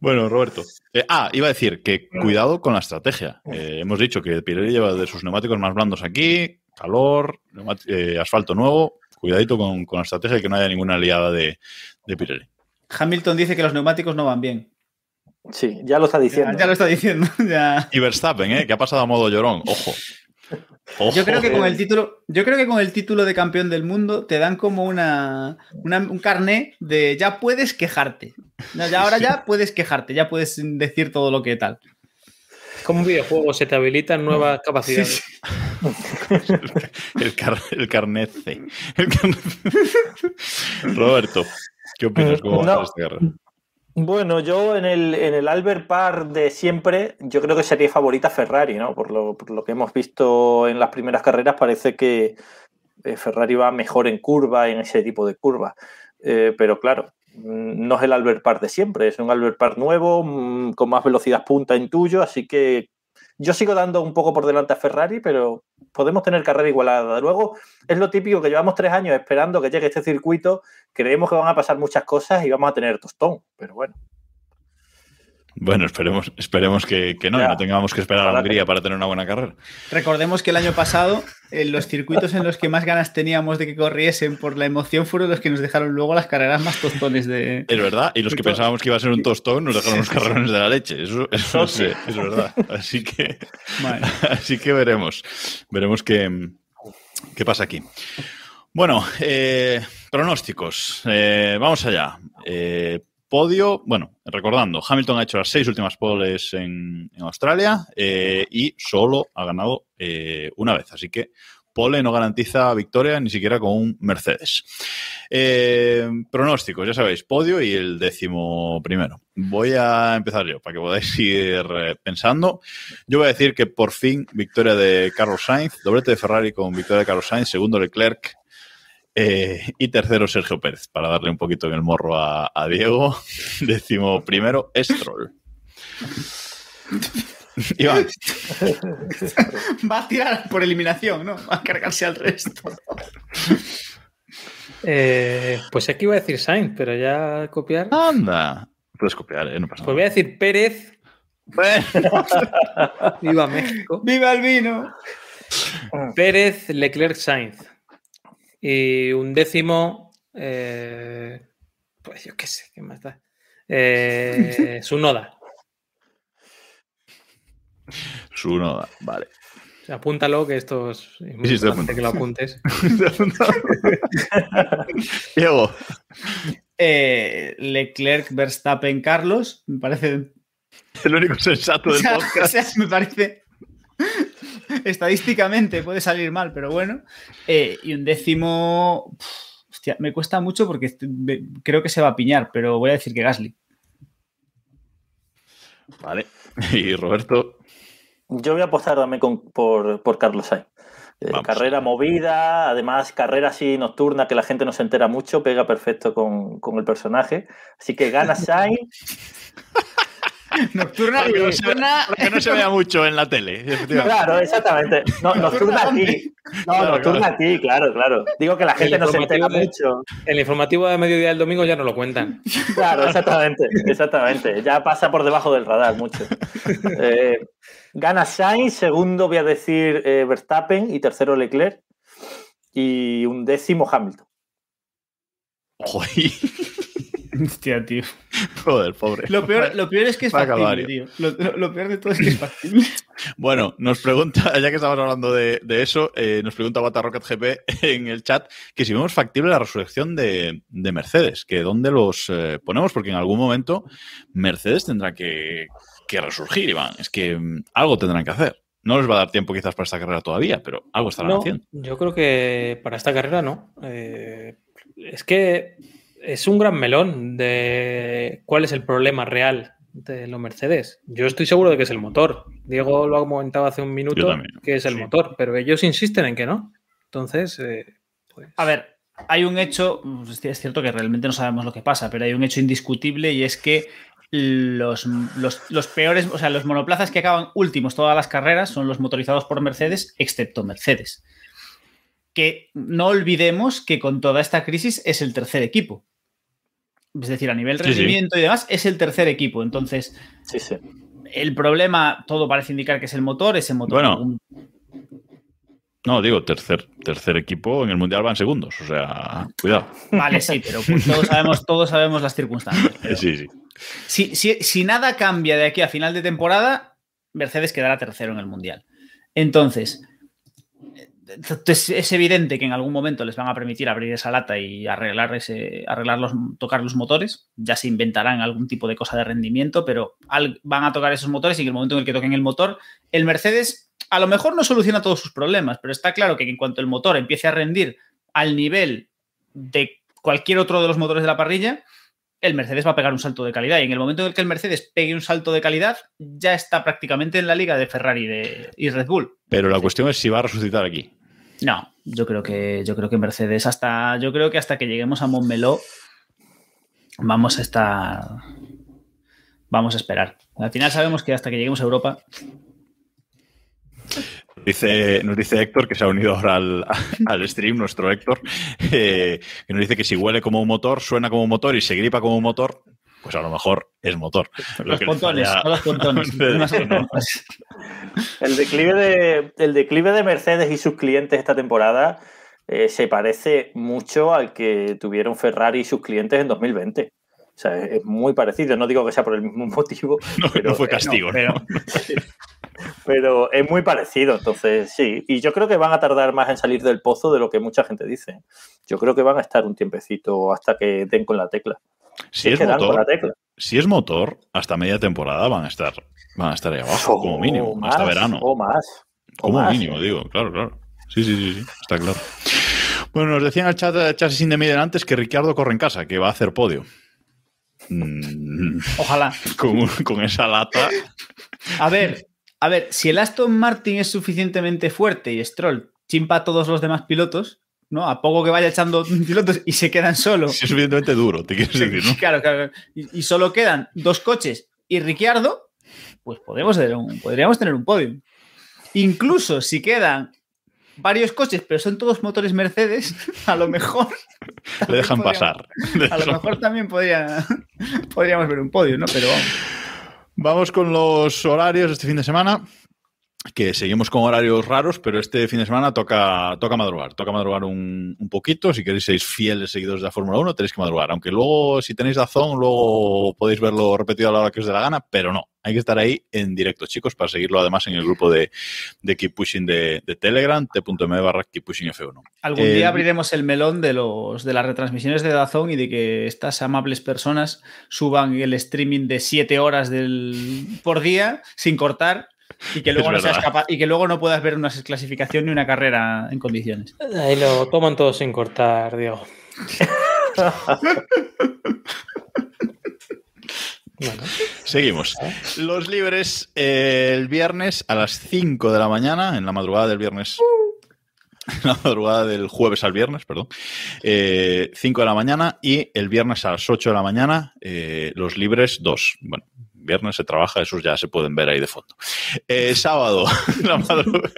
D: Bueno, Roberto. Eh, ah, iba a decir que cuidado con la estrategia. Eh, hemos dicho que Pirelli lleva de sus neumáticos más blandos aquí, calor, eh, asfalto nuevo. cuidadito con, con la estrategia y que no haya ninguna aliada de, de Pirelli.
E: Hamilton dice que los neumáticos no van bien.
F: Sí, ya lo está diciendo.
E: Ya, ya lo está diciendo. ya.
D: Y Verstappen, ¿eh? que ha pasado a modo llorón. Ojo. Ojo.
E: Yo creo que con el título, yo creo que con el título de campeón del mundo te dan como una, una- un carné de ya puedes quejarte. No, ya ahora ya puedes quejarte, ya puedes decir todo lo que tal.
G: Como un videojuego se te habilitan nuevas capacidades.
D: El, car- el carnet C. El carnet C. Roberto, ¿qué opinas? ¿Cómo va a
F: No.
D: ser esta carrera?
F: Bueno, yo en el, en el Albert Park de siempre, yo creo que sería favorita Ferrari, ¿no? Por lo, por lo que hemos visto en las primeras carreras, parece que eh, Ferrari va mejor en curva, en ese tipo de curva. Eh, pero claro, mm, no es el Albert Park de siempre, es un Albert Park nuevo, mm, con más velocidad punta en tuyo, así que yo sigo dando un poco por delante a Ferrari, pero podemos tener carrera igualada. Luego, es lo típico que llevamos tres años esperando que llegue este circuito, creemos que van a pasar muchas cosas y vamos a tener tostón, pero bueno.
D: Bueno, esperemos, esperemos que, que no, y no tengamos que esperar a Hungría para tener una buena carrera.
E: Recordemos que el año pasado, en los circuitos en los que más ganas teníamos de que corriesen por la emoción fueron los que nos dejaron luego las carreras más tostones de.
D: Es verdad, y los que pensábamos que iba a ser un tostón nos dejaron unos carrerones de la leche. Eso, eso
F: Sí.
D: es verdad. Así que, así que veremos. Veremos qué, qué pasa aquí. Bueno, eh, pronósticos. Eh, vamos allá. Eh, podio, bueno, recordando, Hamilton ha hecho las seis últimas poles en, Australia eh, y solo ha ganado eh, una vez. Así que pole no garantiza victoria ni siquiera con un Mercedes. Eh, pronósticos, ya sabéis, podio y el décimo primero. Voy a empezar yo para que podáis ir eh, pensando. Yo voy a decir que por fin victoria de Carlos Sainz, doblete de Ferrari con victoria de Carlos Sainz, segundo Leclerc eh, y tercero Sergio Pérez, para darle un poquito en el morro a, a Diego. Décimo primero, Stroll. Iván,
E: Va a tirar por eliminación, ¿no? Va a cargarse al resto.
G: Eh, pues aquí iba a decir Sainz, pero ya copiar.
D: anda. Puedes copiar, ¿eh? No pasa
G: Pues voy a
D: nada.
G: decir Pérez.
D: Bueno,
G: Viva México.
E: ¡Viva el vino!
G: Pérez, Leclerc, Sainz. Y un décimo. eh, pues yo qué sé, ¿qué más da? Eh, Sunoda.
D: su no, vale.
G: O sea, apúntalo, que esto es muy
D: Sí,
G: importante que lo apuntes.
D: Diego,
E: Eh, Leclerc, Verstappen, Carlos. Me parece.
D: el único sensato
E: O
D: del
E: sea, o
D: podcast.
E: sea, me parece. Estadísticamente puede salir mal, pero bueno. Eh, y un décimo. pf, Hostia, me cuesta mucho porque me- creo que se va a piñar, pero voy a decir que Gasly.
D: Vale. Y Roberto,
F: Yo voy a apostar también con- por, por Carlos Sainz. Eh, carrera movida, además carrera así nocturna que la gente no se entera mucho, pega perfecto con, con el personaje. Así que gana Sainz.
E: Nocturna,
D: Para que no se vea-
E: nocturna.
D: para que no se vea mucho en la tele.
F: Claro, exactamente. No, nocturna a ti. No,
D: Claro,
F: nocturna a ti, claro, claro. Digo que la gente
G: El
F: no se entera mucho.
G: El informativo de mediodía del domingo ya no lo cuentan.
F: Claro, exactamente, exactamente. Ya pasa por debajo del radar mucho. Eh, gana Sainz, segundo voy a decir eh, Verstappen y tercero Leclerc y un décimo Hamilton.
D: Joder,
E: Hostia, tío.
D: joder, pobre.
E: Lo peor, lo peor es que es factible, tío. Lo, lo- lo peor de todo es que es factible.
D: Bueno, nos pregunta, ya que estamos hablando de, de eso, eh, nos pregunta Bata Rocket GP en el chat que si vemos factible la resurrección de, de Mercedes, que dónde los eh, ponemos, porque en algún momento Mercedes tendrá que, que resurgir, Iván. Es que mm, algo tendrán que hacer. No les va a dar tiempo quizás para esta carrera todavía, pero algo estarán
G: No,
D: haciendo.
G: yo creo que para esta carrera no. Eh, es que es un gran melón de cuál es el problema real de los Mercedes. Yo estoy seguro de que es el motor. Diego lo ha comentado hace un minuto
D: también,
G: que es el
D: sí.
G: motor, pero ellos insisten en que no. Entonces, eh, pues,
E: A ver, hay un hecho, pues, es cierto que realmente no sabemos lo que pasa, pero hay un hecho indiscutible y es que los, los, los peores, o sea, los monoplazas que acaban últimos todas las carreras son los motorizados por Mercedes, excepto Mercedes. Que no olvidemos que con toda esta crisis es el tercer equipo. Es decir, a nivel
D: Sí, sí.
E: rendimiento y demás, es el tercer equipo. Entonces,
F: Sí,
E: el problema, todo parece indicar que es el motor, ese motor.
D: Bueno. No, digo, tercer, tercer equipo en el Mundial van segundos. O sea, cuidado.
E: Vale, sí, pero pues todos, sabemos, todos sabemos las circunstancias. pero
D: Sí, sí.
E: si, si- si nada cambia de aquí a final de temporada, Mercedes quedará tercero en el Mundial. Entonces, es evidente que en algún momento les van a permitir abrir esa lata y arreglar ese, arreglar los, tocar los motores. Ya se inventarán algún tipo de cosa de rendimiento, pero al- van a tocar esos motores y en el momento en el que toquen el motor, el Mercedes a lo mejor no soluciona todos sus problemas, pero está claro que en cuanto el motor empiece a rendir al nivel de cualquier otro de los motores de la parrilla, el Mercedes va a pegar un salto de calidad. Y en el momento en el que el Mercedes pegue un salto de calidad, ya está prácticamente en la liga de Ferrari de- y Red Bull.
D: Pero la cuestión es si va a resucitar aquí.
E: No, yo creo que yo creo que Mercedes hasta yo creo que hasta que lleguemos a Montmeló vamos a estar vamos a esperar. Al final sabemos que hasta que lleguemos a Europa
D: nos dice Héctor, que se ha unido ahora al, al stream, nuestro Héctor, eh, que nos dice que si huele como un motor, suena como un motor y se gripa como un motor, pues a lo mejor es motor. Lo
E: los pontones,
D: falla-
E: no los pontones.
F: El declive de, el declive de Mercedes y sus clientes esta temporada eh, se parece mucho al que tuvieron Ferrari y sus clientes en 2020. O sea, es, muy parecido. No digo que sea por el mismo motivo,
D: No,
F: pero,
D: no fue
F: eh,
D: castigo. ¿no?
E: pero-
F: pero es muy parecido. Entonces, sí. Y yo creo que van a tardar más en salir del pozo de lo que mucha gente dice. Yo creo que van a estar un tiempecito hasta que den con la tecla.
D: Si,
F: es
D: es
F: que dan con la
D: motor,
F: tecla.
D: si es motor, hasta media temporada van a estar, van a estar ahí abajo, como mínimo,
F: O
D: hasta verano.
F: O más. o
D: Como
F: más.
D: mínimo, digo, claro, claro. Sí, sí, sí, sí, está claro. Bueno, nos decían el chat de Chasis in the Middle antes que Ricardo corre en casa, que va a hacer podio. Mm,
E: Ojalá.
D: con, con esa lata.
E: A ver, a ver, si el Aston Martin es suficientemente fuerte y Stroll chimpa a todos los demás pilotos, ¿no? A poco que vaya echando pilotos y se quedan solo.
D: Si es suficientemente duro, te quieres decir, ¿no?
E: Claro, claro. Y, y solo quedan dos coches y Ricciardo, pues podemos tener un, podríamos tener un podio. Incluso si quedan varios coches, pero son todos motores Mercedes, a lo mejor.
D: Le dejan pasar.
E: A lo mejor también podría, podríamos ver un podio, ¿no? Pero vamos.
D: Vamos con los horarios de este fin de semana. Que seguimos con horarios raros, pero este fin de semana toca, toca madrugar. Toca madrugar un, un poquito. Si queréis ser fieles seguidores de la Fórmula 1, tenéis que madrugar. Aunque luego, si tenéis razón, luego podéis verlo repetido a la hora que os dé la gana, pero no. Hay que estar ahí en directo, chicos, para seguirlo además en el grupo de, de Keep Pushing de, de Telegram, t.m barra Keep Pushing F1.
E: Algún
D: Eh,
E: día abriremos el melón de los de las retransmisiones de Dazón y de que estas amables personas suban el streaming de 7 horas del, por día sin cortar y que, luego no seas
D: verdad.
E: capaz- y que luego no puedas ver una clasificación ni una carrera en condiciones.
G: Ahí lo toman todos sin cortar, Diego. Bueno,
D: Seguimos. Los libres eh, el viernes a las 5 de la mañana, en la madrugada del viernes. En la madrugada del jueves al viernes, perdón. eh, 5 de la mañana y el viernes a las 8 de la mañana, eh, los libres 2. Bueno, viernes se trabaja, esos ya se pueden ver ahí de fondo. Eh, sábado, la madrugada.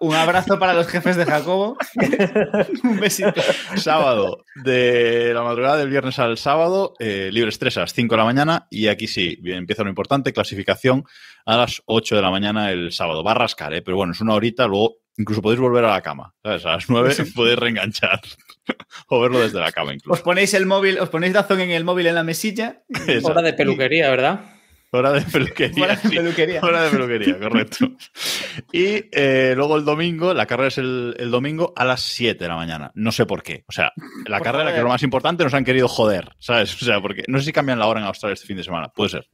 E: Un, abrazo para los jefes de Jacobo. un besito.
D: Sábado, de la madrugada del viernes al sábado, eh, libres 3 a las 5 de la mañana. Y aquí sí, empieza lo importante, clasificación a las 8 de la mañana el sábado. Va a rascar, ¿eh? pero bueno, es una horita, luego incluso podéis volver a la cama. ¿sabes? A las 9 podéis reenganchar o verlo desde la cama
E: Os
D: incluso.
E: ponéis el móvil, os ponéis Dazón en el móvil en la mesilla.
G: Hora de peluquería, ¿verdad?
D: Hora de peluquería.
E: Fuera de
D: sí.
E: peluquería.
D: Hora de peluquería, correcto. Y eh, luego el domingo, la carrera es el, el domingo a las 7 de la mañana. No sé por qué. O sea, la
E: Por
D: carrera,
E: joder.
D: que es lo más importante, nos han querido joder, ¿sabes? O sea, porque no sé si cambian la hora en Australia este fin de semana, puede ser.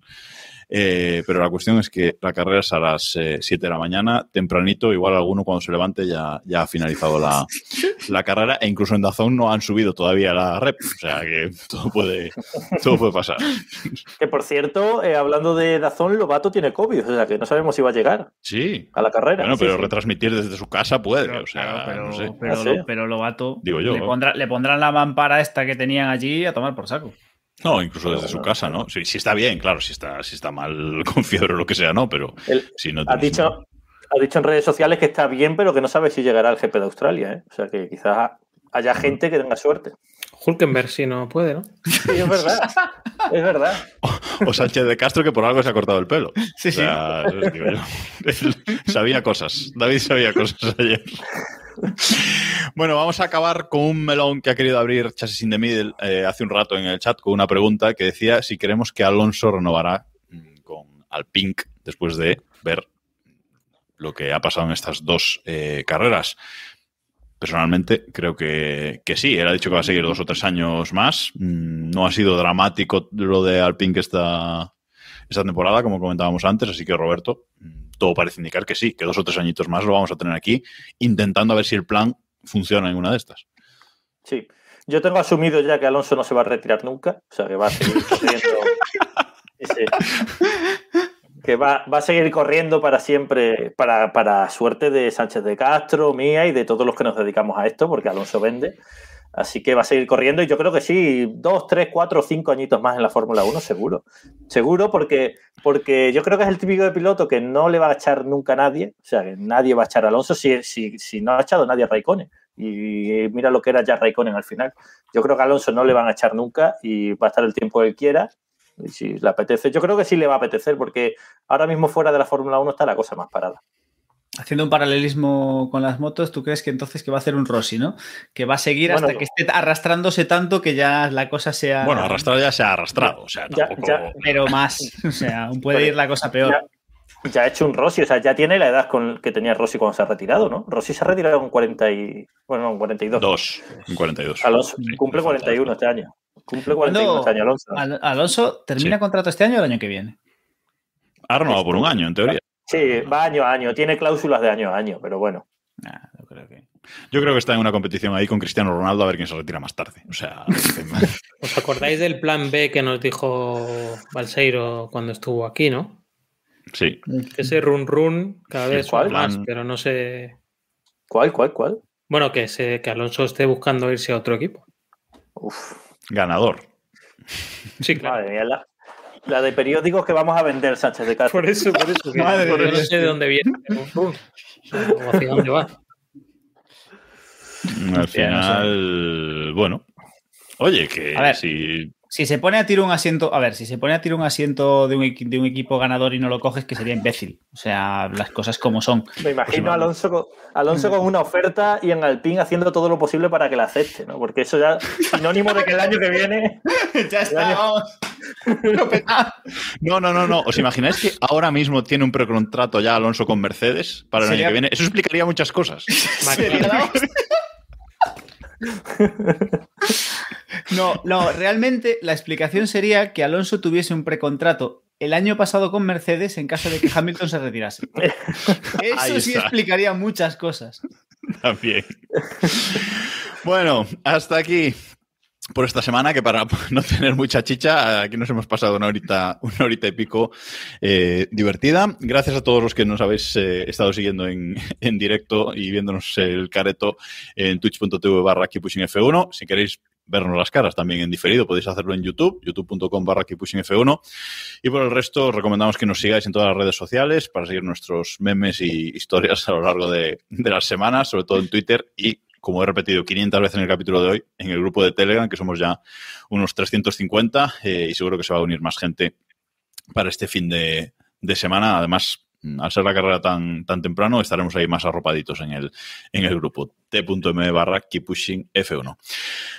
D: Eh, pero la cuestión es que la carrera es a las eh, 7 de la mañana, tempranito, igual alguno cuando se levante ya, ya ha finalizado la, la carrera e incluso en Dazón no han subido todavía la rep. O sea que todo puede, todo puede pasar.
F: Que por cierto, eh, hablando de Dazón, Lobato tiene COVID, o sea que no sabemos si va a llegar
D: Sí.
F: a la carrera.
D: Bueno, pero
F: sí.
D: retransmitir desde su casa puede,
E: Pero,
D: o sea,
E: claro, pero,
D: no sé.
E: pero,
F: Ah,
E: pero Lobato
D: Digo yo.
E: le, pondrá- le pondrán la mampara esta que tenían allí a tomar por saco.
D: No, incluso desde su casa, ¿no? Si, si está bien, claro, si está, si está mal con fiebre o lo que sea, no, pero si no
F: ha dicho, ha dicho en redes sociales que está bien, pero que no sabe si llegará al GP de Australia. ¿eh? O sea que quizás haya gente que tenga suerte.
G: Hulkenberg si no puede, ¿no?
F: Sí, es verdad. es verdad.
D: O Sánchez de Castro, que por algo se ha cortado el pelo.
E: Sí, sí.
D: O sea. Él sabía cosas. David sabía cosas ayer. Bueno, vamos a acabar con un melón que ha querido abrir Chasis in the Middle eh, hace un rato en el chat con una pregunta que decía si creemos que Alonso renovará mm, con Alpine después de ver lo que ha pasado en estas dos eh, carreras. Personalmente creo que, que sí, él ha dicho que va a seguir dos o tres años más. Mm, No ha sido dramático lo de Alpine esta, esta temporada, como comentábamos antes, así que Roberto, todo parece indicar que sí, que dos o tres añitos más lo vamos a tener aquí, intentando a ver si el plan funciona en una de estas.
F: Sí. Yo tengo asumido ya que Alonso no se va a retirar nunca. O sea, que va a seguir corriendo. Que va, va a seguir corriendo para siempre, para, para suerte de Sánchez de Castro, mía y de todos los que nos dedicamos a esto, porque Alonso vende. Así que va a seguir corriendo y yo creo que sí, dos, tres, cuatro, cinco añitos más en la Fórmula 1, seguro. Seguro porque, porque yo creo que es el típico de piloto que no le va a echar nunca a nadie. O sea, que nadie va a echar a Alonso si, si, si no ha echado nadie a Raikkonen. Y mira lo que era ya Raikkonen al final. Yo creo que a Alonso no le van a echar nunca y va a estar el tiempo que él quiera. Y si le apetece, yo creo que sí le va a apetecer porque ahora mismo fuera de la Fórmula 1 está la cosa más parada.
E: Haciendo un paralelismo con las motos, ¿tú crees que entonces que va a hacer un Rossi, ¿no? Que va a seguir
F: Bueno,
E: hasta que esté arrastrándose tanto que ya la cosa sea.
D: Bueno, arrastrado ya se ha arrastrado, o sea,
F: Ya-
D: tampoco...
F: ya-
E: Pero más. O sea, aún puede ir la cosa peor.
F: Ya, ya ha hecho un Rossi, o sea, ya tiene la edad con, que tenía Rossi cuando se ha retirado, ¿no? Rossi se ha retirado con 40 y... Bueno, no, con 42.
D: Dos, en 42.
F: Alonso
D: Sí,
F: cumple
D: le falta
F: 41 este año. Cumple 41
E: ¿Cuándo-
F: este año, Alonso.
E: Al- Alonso termina
D: Sí.
E: contrato este año o el año que viene.
D: Ha renovado por un año, en teoría.
F: Sí, va año a año, tiene cláusulas de año a año, pero bueno.
E: Nah, no creo que.
D: Yo creo que está en una competición ahí con Cristiano Ronaldo a ver quién se retira más tarde. O sea,
G: ¿Os acordáis del plan B que nos dijo Balseiro cuando estuvo aquí, no?
D: sí.
G: Ese run run cada vez más,
D: Plan-
G: pero no sé.
F: ¿Cuál, cuál, cuál?
G: Bueno, que, se, que Alonso esté buscando irse a otro equipo.
F: Uf,
D: Ganador.
G: Sí, claro.
F: madre mía, la, la de periódicos que vamos a vender, Sánchez de Castro.
G: Por eso, por eso.
E: Madre
G: yo no sé de dónde viene. O hacia dónde va.
D: Al final, bueno. Oye, que
E: A ver.
D: si
E: Si se pone a tiro un asiento, a ver, si se pone a tiro un asiento de un, equi- de un equipo ganador y no lo coges, que sería imbécil. O sea, las cosas como son.
F: Me imagino a Alonso con, Alonso con una oferta y en Alpine haciendo todo lo posible para que la acepte, ¿no? Porque eso ya sinónimo de que el año que viene.
E: ya
F: está,
E: vamos.
D: No, no, no, no. ¿Os imagináis que ahora mismo tiene un precontrato ya Alonso con Mercedes para el
E: Sería-
D: año que viene? Eso explicaría muchas cosas.
E: No, no, realmente la explicación sería que Alonso tuviese un precontrato el año pasado con Mercedes en caso de que Hamilton se retirase. Eso sí explicaría muchas cosas.
D: También. Bueno, hasta aquí por esta semana, que para no tener mucha chicha, aquí nos hemos pasado una horita, una horita y pico eh, divertida. Gracias a todos los que nos habéis eh, estado siguiendo en, en directo y viéndonos el careto en twitch.tv barra F1. Si queréis vernos las caras también en diferido, podéis hacerlo en YouTube, youtube.com barra F1. Y por el resto, os recomendamos que nos sigáis en todas las redes sociales para seguir nuestros memes y historias a lo largo de, de las semanas, sobre todo en Twitter y como he repetido 500 veces en el capítulo de hoy, en el grupo de Telegram, que somos ya unos 350 eh, y seguro que se va a unir más gente para este fin de, de semana. Además, al ser la carrera tan, tan temprano, estaremos ahí más arropaditos en el, en el grupo t.m barra F1.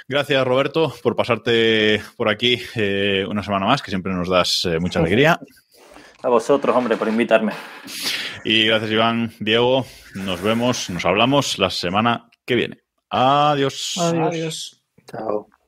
D: Gracias, Roberto, por pasarte por aquí eh, una semana más, que siempre nos das eh, mucha alegría.
F: A vosotros, hombre, por invitarme.
D: Y gracias, Iván, Diego. Nos vemos, nos hablamos la semana que viene. Adiós.
G: Adiós.
F: Chao.